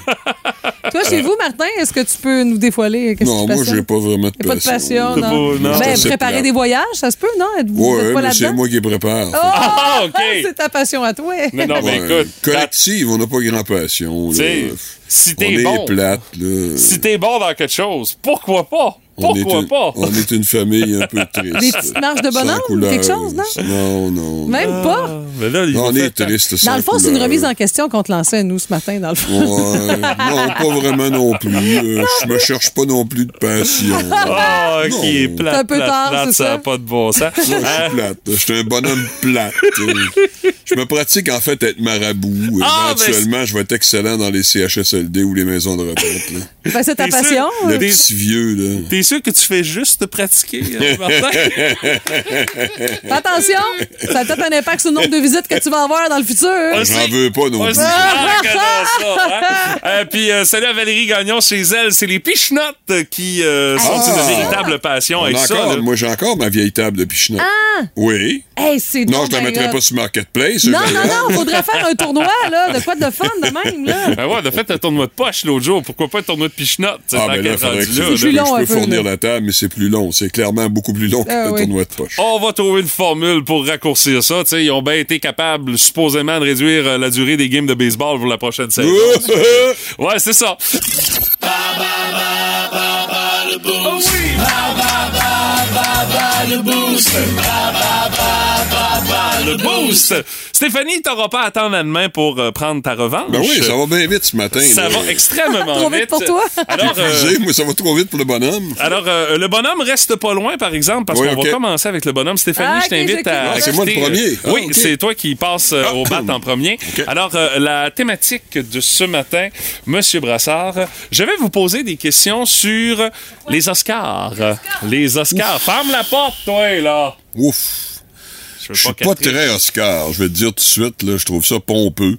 B: Toi, chez vous, Martin, est-ce que tu peux nous dévoiler
K: Non, moi, j'ai pas vraiment de
B: a pas de passion,
A: T'as
B: non.
A: pas- non.
B: Ben, préparer des voyages, ça se peut, non? Êtes-vous êtes
K: Ouais,
B: pas
K: mais c'est
B: là-dedans?
K: Moi qui prépare.
A: Ah, OK.
B: c'est ta passion à toi.
A: Non, non, mais
K: Ouais.
A: écoute,
K: Collective, on n'a pas grand passion. là.
A: Si t'es bon,
K: plate, là.
A: si t'es bon dans quelque chose, pourquoi pas?
K: On est,
A: Pourquoi
K: une,
A: pas?
K: on est une famille un peu triste.
B: Des petites marches de bonhomme? Quelque chose, non?
K: Non, non.
B: Même pas.
A: Mais là, il
K: Non,
A: va
K: on est triste sans
B: Dans le fond, c'est une remise en question qu'on te lançait, nous, ce matin, dans le fond.
K: Ouais, non, pas vraiment non plus. Euh, je me cherche pas non plus de passion.
A: Ah,
K: Non.
A: qui est plate,
B: C'est un peu
A: plate,
B: tard,
A: plate,
B: c'est
A: ça
B: ça?
A: n'a pas de bon sens.
K: Moi, je
A: Euh,
K: suis plate. Je suis un bonhomme plate. Je me pratique en fait à être marabout.
A: Ah,
K: Éventuellement, je vais être excellent dans les CHSLD ou les maisons de retraite.
B: Ben, c'est ta
A: sûr?
B: passion.
K: Le
B: euh,
K: petit vieux, là.
A: Sûr que tu fais juste te pratiquer, euh, Martin?
B: Fais Attention, ça a peut-être un impact sur le nombre de visites que tu vas avoir dans le futur.
A: On
K: J'en veux pas non
A: on
K: plus.
A: Ah, que hein? Euh, Puis euh, salut à Valérie Gagnon chez elle. C'est les pichenottes qui euh, sont
K: Ah!
A: une véritable passion
K: On
A: avec
K: a
A: ça.
K: encore,
A: là.
K: moi, j'ai encore ma vieille table de Pichenot.
B: Ah!
K: Oui.
B: Hey, c'est
K: Non, je la
B: bien
K: mettrai
B: hot.
K: pas sur Marketplace.
B: Non, non, non, faudrait faire un tournoi, là, de quoi de fun de même, là?
A: Ben ouais, de fait, un tournoi de poche l'autre jour. Pourquoi pas un tournoi de pichenottes?
K: Ah, ben là, faudrait que
B: C'est
K: je, peux
B: peu,
K: fournir la table, mais c'est plus long. C'est clairement beaucoup plus long
B: Ah,
K: que le
B: oui.
K: tournoi de poche.
A: On va trouver une formule pour raccourcir ça. Tu sais, ils ont bien été capables, supposément, de réduire euh, la durée des games de baseball pour la prochaine saison. ouais, c'est ça. Le boost. Stéphanie, t'auras pas à attendre à demain pour euh, prendre ta revanche.
K: Ben oui, ça va bien vite ce matin.
A: Ça
K: là.
A: va extrêmement
B: Trop vite pour toi.
A: Alors, euh,
K: moi, ça va trop vite pour le bonhomme.
A: alors euh, le bonhomme reste pas loin, par exemple, parce
K: Oui,
A: qu'on va commencer avec le bonhomme. Stéphanie,
B: Ah,
A: je t'invite à.
B: Ah,
K: c'est moi le premier. Ah,
A: oui,
K: ok.
A: c'est toi qui passes euh, au bat en premier. Alors, euh, la thématique de ce matin, Monsieur Brassard, je vais vous poser des questions sur les Oscars. Les Oscars. Ferme la porte, toi, là.
K: Ouf. Je suis pas très Oscar, je vais te dire tout de suite, là, je trouve ça pompeux.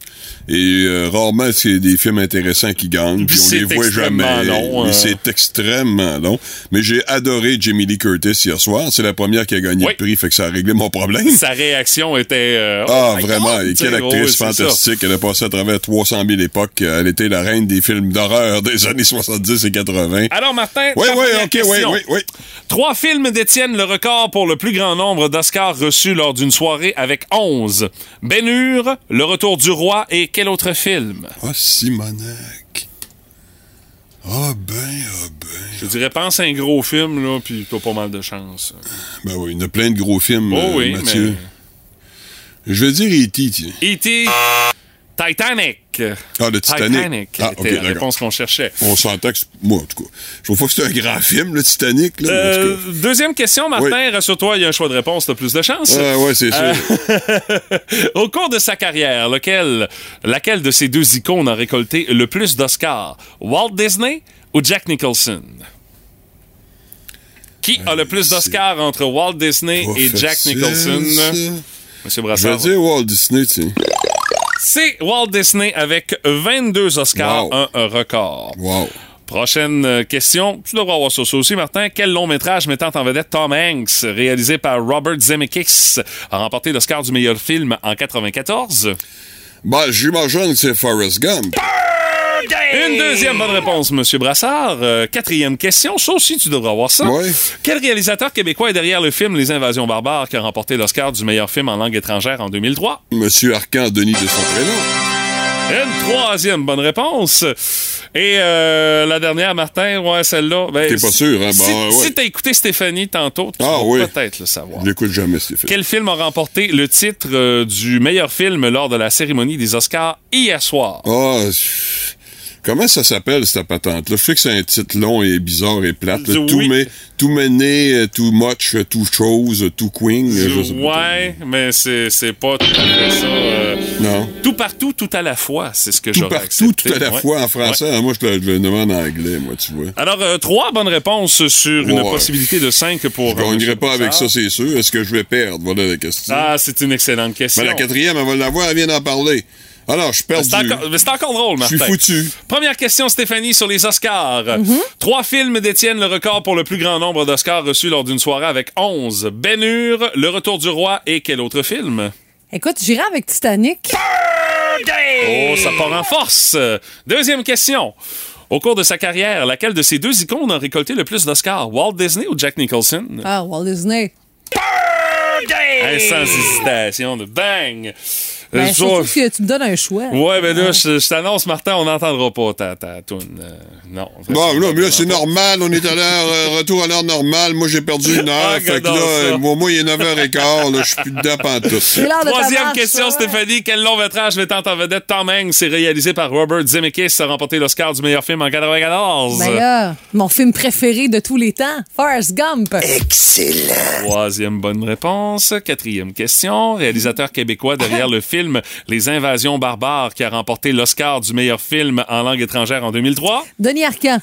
K: Et euh, rarement c'est des films intéressants qui gagnent, puis on les voit jamais.
A: long, euh.
K: c'est extrêmement long. Mais j'ai adoré Jamie Lee Curtis hier soir. C'est la première qui a gagné
A: Oui.
K: le prix, fait que ça a réglé mon problème.
A: Sa réaction était. euh,
K: Ah,
A: oh
K: vraiment.
A: God!
K: Et quelle actrice
A: ça.
K: fantastique. Elle a passé à travers 300 000 époques. Elle était la reine des films d'horreur des années 70 et 80.
A: Alors, Martin,
K: Oui, oui, ok, oui, oui, oui.
A: Trois films détiennent le record pour le plus grand nombre d'Oscars reçus lors d'une soirée avec 11. Ben Hur, Le Retour du Roi et quel autre film?
K: Ah, Simonac. Ah ben, ah ben.
A: Je dirais, pense à un gros film, là, puis t'as pas mal de chance.
K: Ben oui, il y en a plein de gros films,
A: Oh
K: euh,
A: oui,
K: Mathieu. Je vais dire E.T., tiens.
A: E.T. Titanic.
K: Ah, le Titanic. Ah,
A: était
K: ok,
A: la réponse qu'on cherchait.
K: On s'entend que... c'est- Moi, en tout cas, je trouve pas que c'est un grand film, le Titanic, là.
A: Euh, deuxième question, Martin. Rassure-toi, il y a un choix de réponse, t'as plus de chance.
K: Ah, ouais, c'est sûr.
A: Euh, Au cours de sa carrière, lequel, laquelle de ces deux icônes a récolté le plus d'Oscars? Walt Disney ou Jack Nicholson? Qui a le plus d'Oscars entre Walt Disney et Jack Nicholson?
K: ça?
A: Monsieur
K: Je
A: Brassard.
K: vais dire Walt Disney, tiens.
A: C'est Walt Disney avec 22 Oscars,
K: Wow.
A: un, un record.
K: Wow.
A: Prochaine euh, question. Tu devras avoir ça, ça aussi, Martin. Quel long métrage mettant en vedette Tom Hanks, réalisé par Robert Zemeckis, a remporté l'Oscar du meilleur film en 94?
K: Ben, j'imagine que c'est Forrest Gump.
A: Une deuxième bonne réponse, Monsieur Brassard. Euh, quatrième question. Ça aussi, tu devras avoir ça.
K: Ouais.
A: Quel réalisateur québécois est derrière le film Les Invasions barbares qui a remporté l'Oscar du meilleur film en langue étrangère en 2003?
K: Monsieur Arcan Denis de son prénom.
A: Une troisième bonne réponse. Et euh, la dernière, Martin, ouais, celle-là. Ben,
K: T'es pas sûr, hein?
A: Si,
K: Ben, ouais.
A: si t'as écouté Stéphanie tantôt, tu
K: Ah,
A: vas
K: oui.
A: peut-être le savoir.
K: Je l'écoute jamais, Stéphane.
A: Quel film a remporté le titre euh, du meilleur film lors de la cérémonie des Oscars hier soir?
K: Ah, comment ça s'appelle, cette patente-là? Je sais que c'est un titre long et bizarre et plate. là. Tout, mais, tout mené, euh, too much, euh, too chose, too queen. euh,
A: ouais, mais c'est c'est pas tout à fait ça. euh,
K: Non.
A: tout partout, tout à la fois, c'est ce que
K: Tout
A: j'aurais
K: partout,
A: accepté.
K: tout à la
A: Ouais.
K: fois en français.
A: Ouais.
K: Moi, je le, je le demande en anglais, moi, tu vois.
A: Alors, euh, trois bonnes réponses sur une possibilité de cinq pour...
K: Je gagnerai pas avec ça, c'est sûr. Est-ce que je vais perdre? Voilà la question.
A: Ah, c'est une excellente question.
K: Mais la quatrième, elle va l'avoir, elle vient d'en parler. Alors, je perdu.
A: C'est encore, mais c'est encore drôle,
K: Je
A: Martin.
K: suis foutu.
A: Première question, Stéphanie, sur les Oscars. Trois films détiennent le record pour le plus grand nombre d'Oscars reçus lors d'une soirée avec 11. Ben Hur, Le Retour du Roi et quel autre film?
B: Écoute, j'irai avec Titanic.
A: Oh, ça part en force. Deuxième question. Au cours de sa carrière, laquelle de ces deux icônes a récolté le plus d'Oscars? Walt Disney ou Jack Nicholson?
B: Ah, Walt Disney.
A: Hey, sans hésitation, de bang!
B: Ben,
A: Euh,
B: que tu me donnes un choix.
A: Ouais, ben là, je, je t'annonce, Martin, on n'entendra pas ta, ta toune. Euh, non.
K: Bon, là, mais là, c'est normal. On est à l'heure, euh, retour à l'heure normale. Moi, j'ai perdu une heure.
A: Ah,
K: fait que là, euh, moi, moi, il est 9h15. Là, je suis plus dedans pantoute.
B: C'est
A: Troisième
B: marche,
A: question. Stéphanie. Quel long métrage mettant en vedette Tom Hanks est réalisé par Robert Zemeckis a remporté l'Oscar du meilleur film en 94?
B: Ben là, mon film préféré de tous les temps, Forrest Gump.
A: Troisième bonne réponse. Quatrième question. Réalisateur québécois derrière le film Les Invasions barbares qui a remporté l'Oscar du meilleur film en langue étrangère en 2003?
B: Denis Arcand.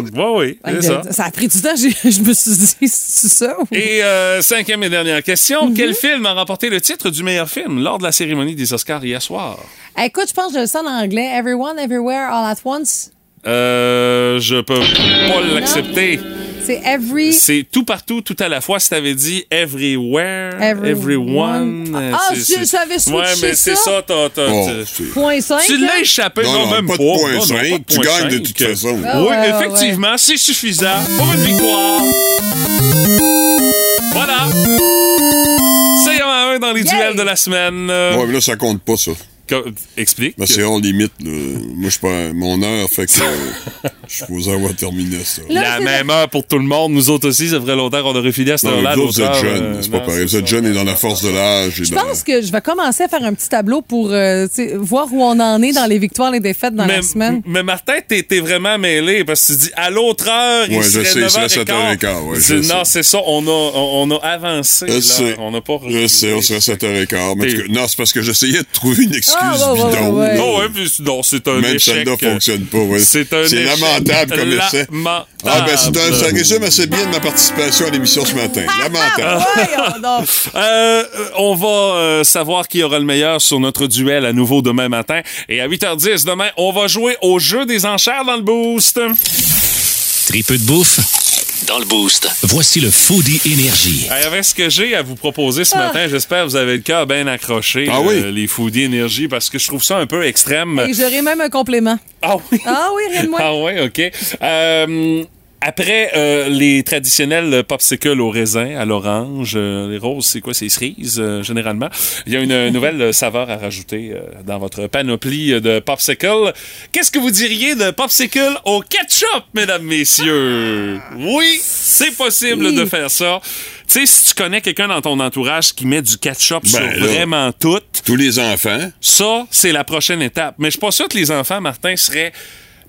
A: Oui, oui, c'est ça.
B: Ça a pris du temps, je me suis dit, c'est ça? ou-
A: Et euh, cinquième et dernière question. Quel film a remporté le titre du meilleur film lors de la cérémonie des Oscars hier soir?
B: Écoute, je pense que je le sens en anglais. Everyone, everywhere, all at once.
A: Euh, je peux pas l'accepter.
B: C'est every.
A: C'est tout partout, tout à la fois. Si t'avais dit everywhere,
B: Everyone.
A: everyone. euh,
B: Ah,
A: c'est-
B: je-
A: c'est-
B: j'avais switché
A: Ouais, mais c'est
B: ça.
A: t'as. t'as-
K: Oh,
B: Point 5.
A: Tu l'as échappé,
K: Non,
A: non,
K: non,
A: même
K: pas
A: pas.
K: de point
A: Non, non,
K: cinq.
A: pas de
K: Tu
A: point
K: gagnes de
A: cinq.
K: toute façon.
B: Ah
A: oui,
B: ouais,
A: effectivement, c'est suffisant pour une victoire. Voilà. C'est un à un dans les
B: Yay!
A: duels de la semaine.
K: Ouais, mais là, ça compte pas, ça.
A: Explique.
K: Ben, c'est hors limite, là. Moi, je suis pas. Mon heure fait que. je suis supposé avoir terminé ça.
B: Là,
A: la même heure pour tout le monde. Nous autres aussi, ça ferait longtemps qu'on aurait fini à cette heure-là.
K: vous autres, vous êtes jeunes.
A: euh,
K: C'est pas pareil. Vous êtes
A: ça.
K: jeunes et dans la force de l'âge.
B: Je pense que je vais commencer à faire un petit tableau pour euh, sais, voir où on en est dans les victoires et les défaites dans
A: mais,
B: la semaine.
A: mais Martin, t'es t'es vraiment mêlé parce que tu dis à l'autre heure, il
K: Ouais, je
A: serait
K: sais, il
A: 9
K: serait
A: h
K: 7h15, ouais, je sais.
A: non, c'est ça. On a, on, on a avancé.
K: Je
A: là.
K: sais.
A: On n'a pas
K: Je sais, on serait 7h15. Mais en tout
A: T'es-
K: cas, non, c'est parce que j'essayais de trouver une excuse
B: Ah,
K: excuse
B: ouais, ouais,
K: bidon.
B: ouais, ouais.
K: là.
A: Oh, ouais, puis non, c'est un
K: Même
A: échec.
K: celle-là fonctionne pas. ouais.
A: C'est un
K: C'est lamentable comme essai.
A: lamentable.
K: Ah, ben, c'est un- ça résume assez bien de ma participation à l'émission ce matin. Lamentable.
B: Voyons donc.
A: Euh, on va euh, savoir qui aura le meilleur sur notre duel à nouveau demain matin. Et à 8h10 demain, on va jouer au jeu des enchères dans le boost.
F: Tripeux de bouffe dans le boost. Voici le Foodie Énergie.
A: Hey, Avec ce que j'ai à vous proposer ce matin, j'espère que vous avez le cœur bien accroché,
K: Ah oui?
A: euh, les foodies énergie, parce que je trouve ça un peu extrême.
B: Et j'aurais même un complément.
A: Ah oui?
B: Ah oui, rien de moins.
A: Ah ouais, OK. Euh, après euh, les traditionnels popsicles au raisin, à l'orange, euh, les roses, c'est quoi? C'est cerises, euh, généralement. Il y a une nouvelle euh, saveur à rajouter euh, dans votre panoplie euh, de popsicle. Qu'est-ce que vous diriez de popsicle au ketchup, mesdames, messieurs? Oui, c'est possible
B: Oui.
A: de faire ça. Tu sais, si tu connais quelqu'un dans ton entourage qui met du ketchup
K: Ben
A: sur
K: là.
A: vraiment tout,
K: Tous les enfants.
A: ça, c'est la prochaine étape. Mais je suis pas sûr que les enfants, Martin, seraient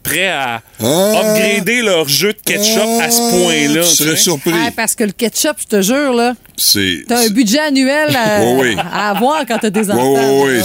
A: prêts à
K: Ah.
A: upgrader leur jeu de ketchup à ce point-là.
K: Tu
A: tu
K: serais surpris.
B: Ah, parce que le ketchup, je te jure, là,
K: C'est.
B: t'as un budget annuel à,
K: Oui, oui.
B: à avoir quand t'as des
K: Oui,
B: enfants.
K: oui, oui,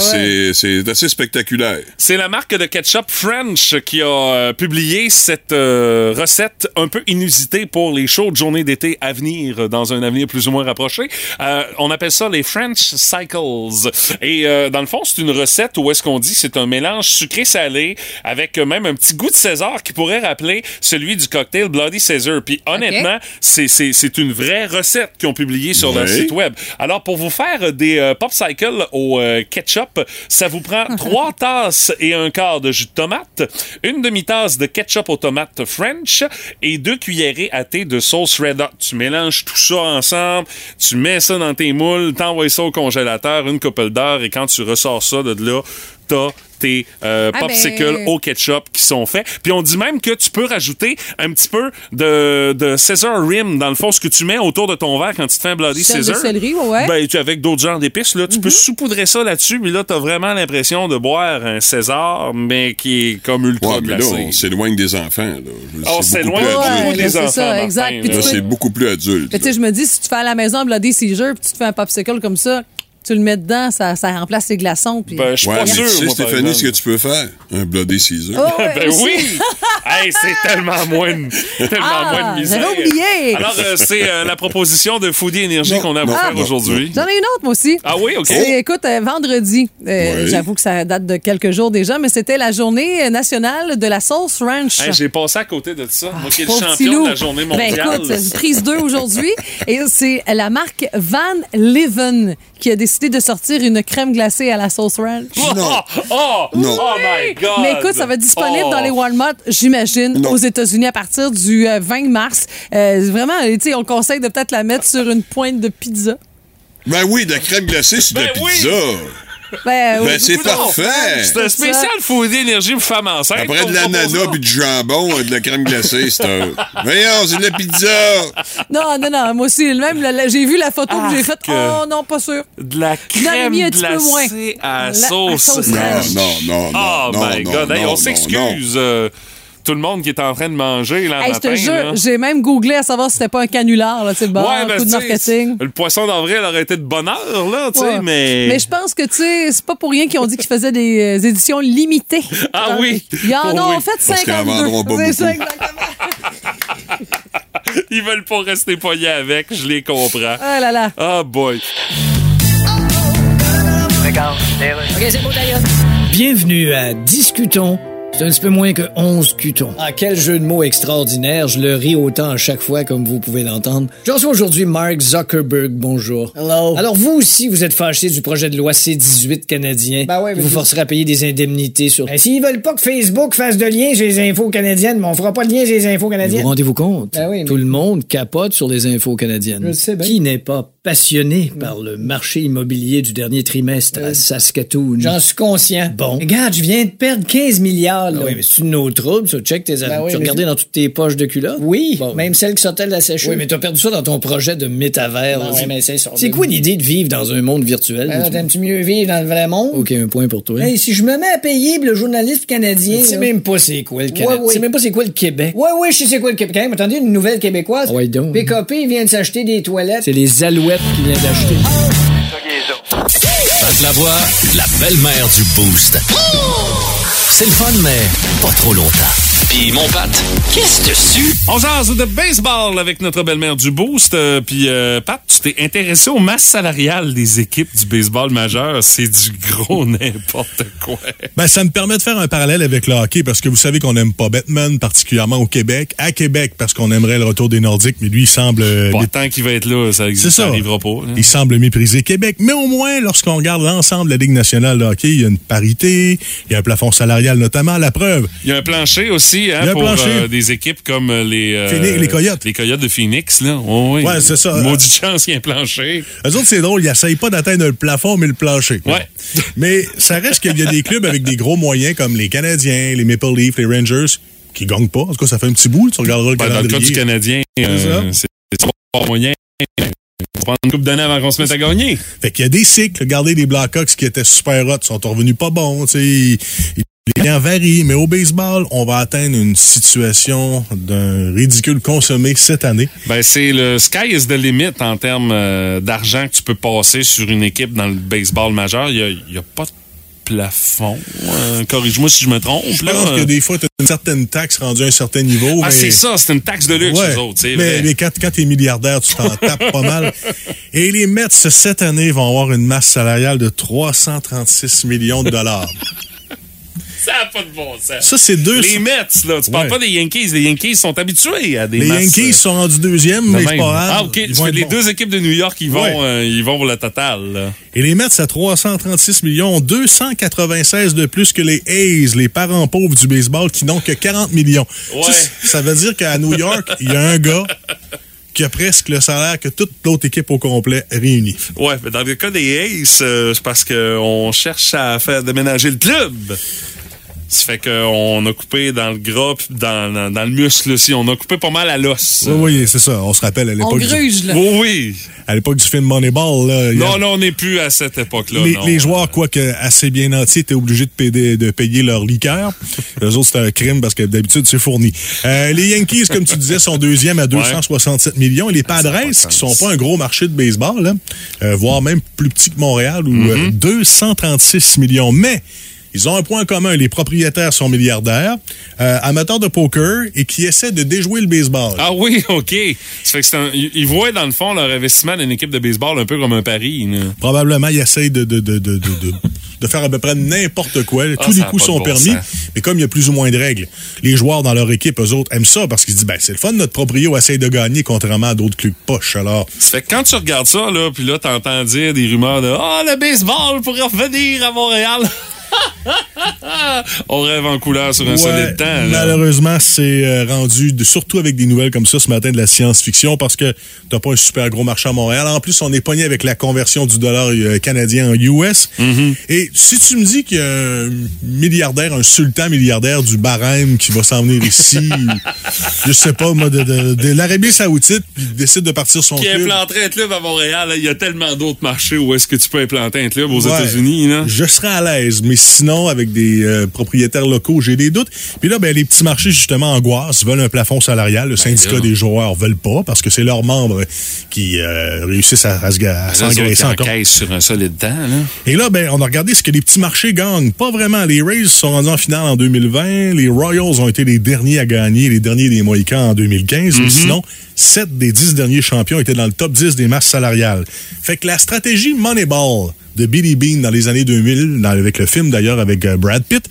B: ouais.
K: c'est- assez spectaculaire.
A: C'est la marque de ketchup French qui a euh, publié cette euh, recette un peu inusitée pour les chaudes journées d'été à venir, euh, dans un avenir plus ou moins rapproché. Euh, on appelle ça les French Cycles. Et euh, dans le fond, c'est une recette où est-ce qu'on dit c'est un mélange sucré-salé avec euh, même un petit goût de César qui pourrait rappeler celui du cocktail Bloody Caesar. Puis honnêtement, c'est- une vraie recette qu'ils ont publiée sur leur
K: Ouais.
A: site web. Alors, pour vous faire des euh, popsicles au euh, ketchup, ça vous prend trois tasses et un quart de jus de tomate, une demi-tasse de ketchup aux tomates French et deux cuillerées à thé de sauce Red Hot. Tu mélanges tout ça ensemble, tu mets ça dans tes moules, t'envoies ça au congélateur une couple d'heures et quand tu ressors ça de là, t'as tes euh,
B: Ah
A: popsicles
B: ben.
A: au ketchup qui sont faits. Puis on dit même que tu peux rajouter un petit peu de, de Caesar Rim dans le fond, ce que tu mets autour de ton verre quand tu te fais un Bloody
B: de
A: Caesar.
B: céleri, ouais.
A: Ben, tu, avec d'autres genres d'épices, là, tu peux saupoudrer ça là-dessus, mais là, t'as vraiment l'impression de boire un César, mais qui est comme ultra
K: Ouais, mais là, on s'éloigne des enfants. Là.
A: On
K: C'est
A: s'éloigne
B: Ouais,
A: des
B: c'est
A: enfants,
B: ça, exact.
A: Là.
K: C'est
B: peux-
K: beaucoup plus adulte.
B: Mais tu sais, je me dis, si tu fais à la maison un Bloody Caesar, puis tu te fais un popsicle comme ça, tu le mets dedans, ça, ça remplace les glaçons. Puis...
A: Ben, je suis
K: Ouais,
A: pas sûr,
K: tu sais,
A: moi, par
K: Stéphanie, ce que tu peux faire? Un Bloody Caesar.
B: Oh, ouais,
A: ben oui! hey, c'est tellement moins de, tellement
B: Ah,
A: moins de misère.
B: j'avais oublié.
A: Alors, euh, c'est euh, la proposition de Foodie Énergie qu'on a à vous faire aujourd'hui.
B: J'en ai une autre, moi aussi.
A: Ah oui, OK.
B: Écoute, euh, vendredi, euh,
K: Oui.
B: j'avoue que ça date de quelques jours déjà, mais c'était la journée nationale de la sauce ranch.
A: Hey, J'ai passé à côté de ça. Moi qui est le champion de la journée mondiale.
B: Ben écoute, prise 2 aujourd'hui. Et c'est la marque Van Leeuwen qui a décidé de sortir une crème glacée à la sauce ranch.
K: Non.
A: Oh, oh,
K: Non.
A: oh my God!
B: Mais écoute, ça va être disponible
A: Oh.
B: dans les Walmart, j'imagine,
K: Non.
B: aux États-Unis à partir du euh, 20 mars. Euh, vraiment, tu sais, on conseille de peut-être la mettre sur une pointe de pizza.
K: Ben oui, de la crème glacée sur de la
A: Ben oui.
K: pizza.
B: Ben,
K: Ben
B: oui.
K: c'est parfait.
A: C'est un spécial Foodie Énergie pour femmes enceintes.
K: Après de l'ananas puis du jambon, euh, de la crème glacée, c'est un... Voyons, c'est de la pizza!
B: Non, non, non, moi aussi, même, j'ai vu la photo que j'ai faite.
A: Arc.
B: Oh non, pas sûr.
A: De la crème
B: mis un petit peu moins.
A: glacée à
B: La-
A: sauce.
K: Non, non, non, non,
A: Oh
K: non,
A: my
K: non,
A: God. On s'excuse. Tout le monde qui est en train de manger là,
B: Hey, je
A: matin.
B: te jure,
A: là.
B: j'ai même googlé à savoir si c'était pas un canular, là, sais, bon,
A: Ouais, ben,
B: coup de marketing.
A: Le poisson d'avril aurait été de bonne heure, là, tu sais,
B: Ouais.
A: mais.
B: Mais je pense que, tu sais, c'est pas pour rien qu'ils ont dit qu'ils faisaient des euh, éditions limitées.
A: Ah oui.
B: Ils en
A: Oh
B: ont
A: oui.
B: fait
K: Parce qu'ils en
B: 52.
K: vendront pas
B: C'est ça,
K: beaucoup.
B: exactement.
A: Ils veulent pas rester pognés avec, je les comprends.
B: Ah là là.
A: Ah boy.
D: Bienvenue à Discutons. C'est un petit peu moins que 11 cutons. Ah, quel jeu de mots extraordinaire. Je le ris autant à chaque fois, comme vous pouvez l'entendre. Je reçois aujourd'hui Mark Zuckerberg. Bonjour.
I: Hello.
D: Alors, vous aussi, vous êtes fâché du projet de loi C-18 canadien.
I: Ben ouais, mais
D: vous forcerait à payer des indemnités sur...
I: Ben, s'ils veulent pas que Facebook fasse de lien chez les infos canadiennes, mais on fera pas de lien chez les infos
D: Vous
I: canadiennes.
D: rendez-vous compte?
I: Ben oui, mais-
D: Tout le monde capote sur les infos canadiennes.
I: Je le sais bien.
D: Qui n'est pas passionné par le marché immobilier du dernier trimestre à Saskatoon?
I: J'en suis conscient.
D: Bon.
I: Regarde, je viens de perdre 15 milliards, là.
D: Ah oui, mais c'est une autre trouble, ça. Check tes.
I: Ben oui,
D: tu regardais dans toutes tes poches de culottes?
I: Oui,
D: Bon.
I: même celle qui sortait de la sécheuse.
D: Oui, mais t'as perdu ça dans ton projet de métavers.
I: Ben
D: là.
I: oui, mais c'est ça.
D: C'est quoi l'idée de vivre dans un monde virtuel?
I: Ben là, T'aimes-tu mieux vivre dans le vrai monde?
D: OK, un point pour toi.
I: Hey, si je me mets à payer le journaliste canadien.
D: tu sais
I: là-
D: même pas c'est quoi le Canada.
I: Ouais, ouais.
D: Tu sais même pas c'est quoi le Québec.
I: Ouais, ouais, je sais c'est quoi le Québec. Quand même, attendez, une nouvelle québécoise.
D: Ouais, donc.
I: PKP vient de s'acheter des toilettes.
D: C'est les alouettes qui viennent d'acheter.
F: Pat Lavoie, la belle-mère du Boost. C'est le fun, mais pas trop longtemps. Puis mon Pat, qu'est-ce dessus?
A: On jase de baseball avec notre belle-mère du Boost. Euh, Puis, euh, Pat, tu t'es intéressé aux masses salariales des équipes du baseball majeur. C'est du gros n'importe quoi.
L: Ben, ça me permet de faire un parallèle avec le hockey parce que vous savez qu'on n'aime pas Batman, particulièrement au Québec. À Québec, parce qu'on aimerait le retour des Nordiques, mais lui, il semble. euh,
A: Pas tant qu'il va être là, ça,
L: C'est
A: ça
L: ça.
A: arrivera pas. là.
L: Il semble mépriser Québec. Mais au moins, lorsqu'on regarde l'ensemble de la Ligue nationale de hockey, il y a une parité, il y a un plafond salarial notamment. La preuve,
A: Il y a un plancher aussi hein,
L: Il y a un
A: pour
L: plancher.
A: euh, des équipes comme euh, les, euh,
L: Phoenix- les Coyotes.
A: Les Coyotes de Phoenix. Là. Oh, oui.
L: Ouais, c'est ça.
A: Maudite chance qu'il y ait un plancher.
L: eux autres, c'est drôle, ils n'essayent pas d'atteindre le plafond, mais le plancher.
A: Ouais.
L: Mais ça reste qu'il y a des clubs avec des gros moyens comme les Canadiens, les Maple Leafs, les Rangers, qui gagnent pas. En tout cas, ça fait un petit bout. Tu regarderas le
A: Ben, dans le cas
L: calendrier.
A: du Canadien, euh, c'est c'est pas moyen. On va prendre une coupe d'années avant qu'on se mette à gagner.
L: Fait qu'il y a des cycles. Regardez les Blackhawks qui étaient super hot, sont revenus pas bons. ils- Les liens varient, mais au baseball, on va atteindre une situation d'un ridicule consommé cette année.
A: Ben, c'est le sky is the limit en termes euh, d'argent que tu peux passer sur une équipe dans le baseball majeur. Il n'y a, pas de plafond. Euh, Corrige-moi si je me trompe.
L: Je
A: là.
L: pense que des fois, tu as une certaine taxe rendue à un certain niveau.
A: Ah,
L: mais-
A: c'est ça, c'est une taxe de luxe,
L: Ouais,
A: eux autres,
L: mais,
A: vrai.
L: mais quand, quand tu es milliardaire, tu t'en tapes pas mal. Et les Mets, cette année, vont avoir une masse salariale de 336 millions de dollars.
A: Ça n'a pas de bon sens.
L: Ça, c'est deux-
A: Les Mets, là. Tu parles pas des Yankees. Les Yankees sont habitués à des
L: les
A: masses,
L: Yankees
A: euh,
L: sont rendus deuxième,
A: de
L: mais c'est pas grave.
A: Ah, OK.
L: Ils vont
A: les
L: bons.
A: deux équipes de New York, ils vont,
L: Ouais.
A: euh, ils vont pour le total. là.
L: Et les Mets à 336 millions, 296 de plus que les A's, les parents pauvres du baseball, qui n'ont que 40 millions.
A: Ouais.
L: Ça veut dire qu'à New York, il y a un gars qui a presque le salaire que toute l'autre équipe au complet réunie.
A: Ouais, mais dans le cas des Aces, euh, c'est parce qu'on cherche à faire déménager le club. Ça fait qu'on a coupé dans le gras puis dans, dans, dans le muscle aussi. On a coupé pas mal à l'os.
L: Oui, oui, c'est ça. On se rappelle à l'époque. du-
A: Oui, oui.
L: À l'époque du film Moneyball, là. y a-
A: Non, non, on n'est plus à cette époque-là.
L: les,
A: non.
L: les joueurs, quoique assez bien nantis, étaient obligés de payer, de payer leur liqueur. Les autres, c'était un crime parce que d'habitude, c'est fourni. Euh, les Yankees, comme tu disais, sont deuxième à 267 millions. Et les Padres, qui sont pas un gros marché de baseball, là, euh, voire même plus petit que Montréal, ou euh, 236 millions. Mais ils ont un point commun. Les propriétaires sont milliardaires, euh, amateurs de poker et qui essaient de déjouer le baseball.
A: Ah oui, OK. Ça fait que c'est un- ils voient, dans le fond, leur investissement d'une équipe de baseball un peu comme un pari. là.
L: Probablement, ils essayent de, de, de, de, de, faire à peu près n'importe quoi.
A: Ah,
L: Tous les coups sont
A: bon
L: permis,
A: sens.
L: mais comme il y a plus ou moins de règles, les joueurs dans leur équipe, eux autres, aiment ça parce qu'ils se disent, ben, c'est le fun, notre proprio essaye de gagner, contrairement à d'autres clubs poches. Alors,
A: Ça fait que quand tu regardes ça, là, puis là, t'entends dire des rumeurs de « Ah, le baseball pourrait revenir à Montréal! » On rêve en couleur sur un
L: Ouais,
A: solide temps. là.
L: malheureusement, c'est euh, rendu, de- surtout avec des nouvelles comme ça ce matin de la science-fiction, parce que t'as pas un super gros marché à Montréal. En plus, on est pogné avec la conversion du dollar euh, canadien en US.
A: Mm-hmm.
L: Et si tu me dis qu'il y a un milliardaire, un sultan milliardaire du barème qui va s'en venir ici, je sais pas, moi, de, de- de l'Arabie Saoudite, puis décide de partir son
A: Qui
L: club.
A: implanterait un club à Montréal, là, il y a tellement d'autres marchés où est-ce que tu peux implanter un club aux
L: Ouais.
A: États-Unis.
L: Je serais à l'aise, mais sinon, avec des euh, propriétaires locaux, j'ai des doutes. Puis là, ben, les petits marchés, justement, angoissent, veulent un plafond salarial. Le syndicat
A: Ben là.
L: des joueurs veulent pas parce que c'est leurs membres qui euh, réussissent à, à à s'engraisser encore.
A: sur un solide temps. Là.
L: Et là, ben, on a regardé ce que les petits marchés gagnent. Pas vraiment. Les Rays sont rendus en finale en 2020. Les Royals ont été les derniers à gagner, les derniers des Mohicans en 2015. Mais sinon, sept des dix derniers champions étaient dans le top 10 des masses salariales. Fait que la stratégie Moneyball de Billy Bean dans les années 2000, dans- avec le film d'ailleurs avec euh, Brad Pitt,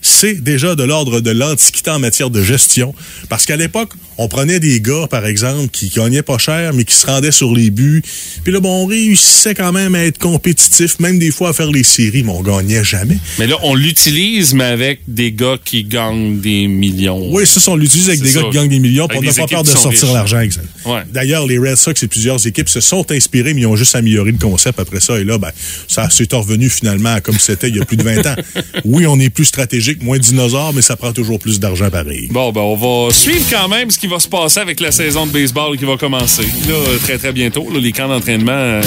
L: c'est déjà de l'ordre de l'antiquité en matière de gestion. Parce qu'à l'époque, on prenait des gars, par exemple, qui gagnaient pas cher, mais qui se rendaient sur les buts. Puis là, bon, on réussissait quand même à être compétitif, même des fois à faire les séries, mais on gagnait jamais.
A: Mais là, on l'utilise, mais avec des gars qui gagnent des millions.
L: Oui, ça, on l'utilise avec des
A: ça.
L: gars qui gagnent des millions, on n'a pas peur de sortir l'argent. exact.
A: Ouais.
L: D'ailleurs, les Red Sox et plusieurs équipes se sont inspirés, mais ils ont juste amélioré le concept après ça. Et là, ben, ça s'est revenu finalement à comme c'était il y a plus de 20 ans. Oui, on est plus stratégique, moins dinosaure, mais ça prend toujours plus d'argent pareil.
A: Bon, ben, on va suivre quand même ce qui va se passer avec la saison de baseball qui va commencer. Là, très, très bientôt. Là, les camps d'entraînement, euh,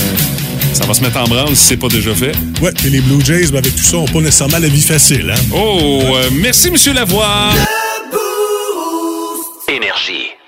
A: ça va se mettre en branle si c'est pas déjà fait.
L: Ouais, et les Blue Jays, ben, avec tout ça, n'ont pas nécessairement la vie facile. Hein?
A: Oh, euh, merci, Monsieur Lavoie.
F: Énergie.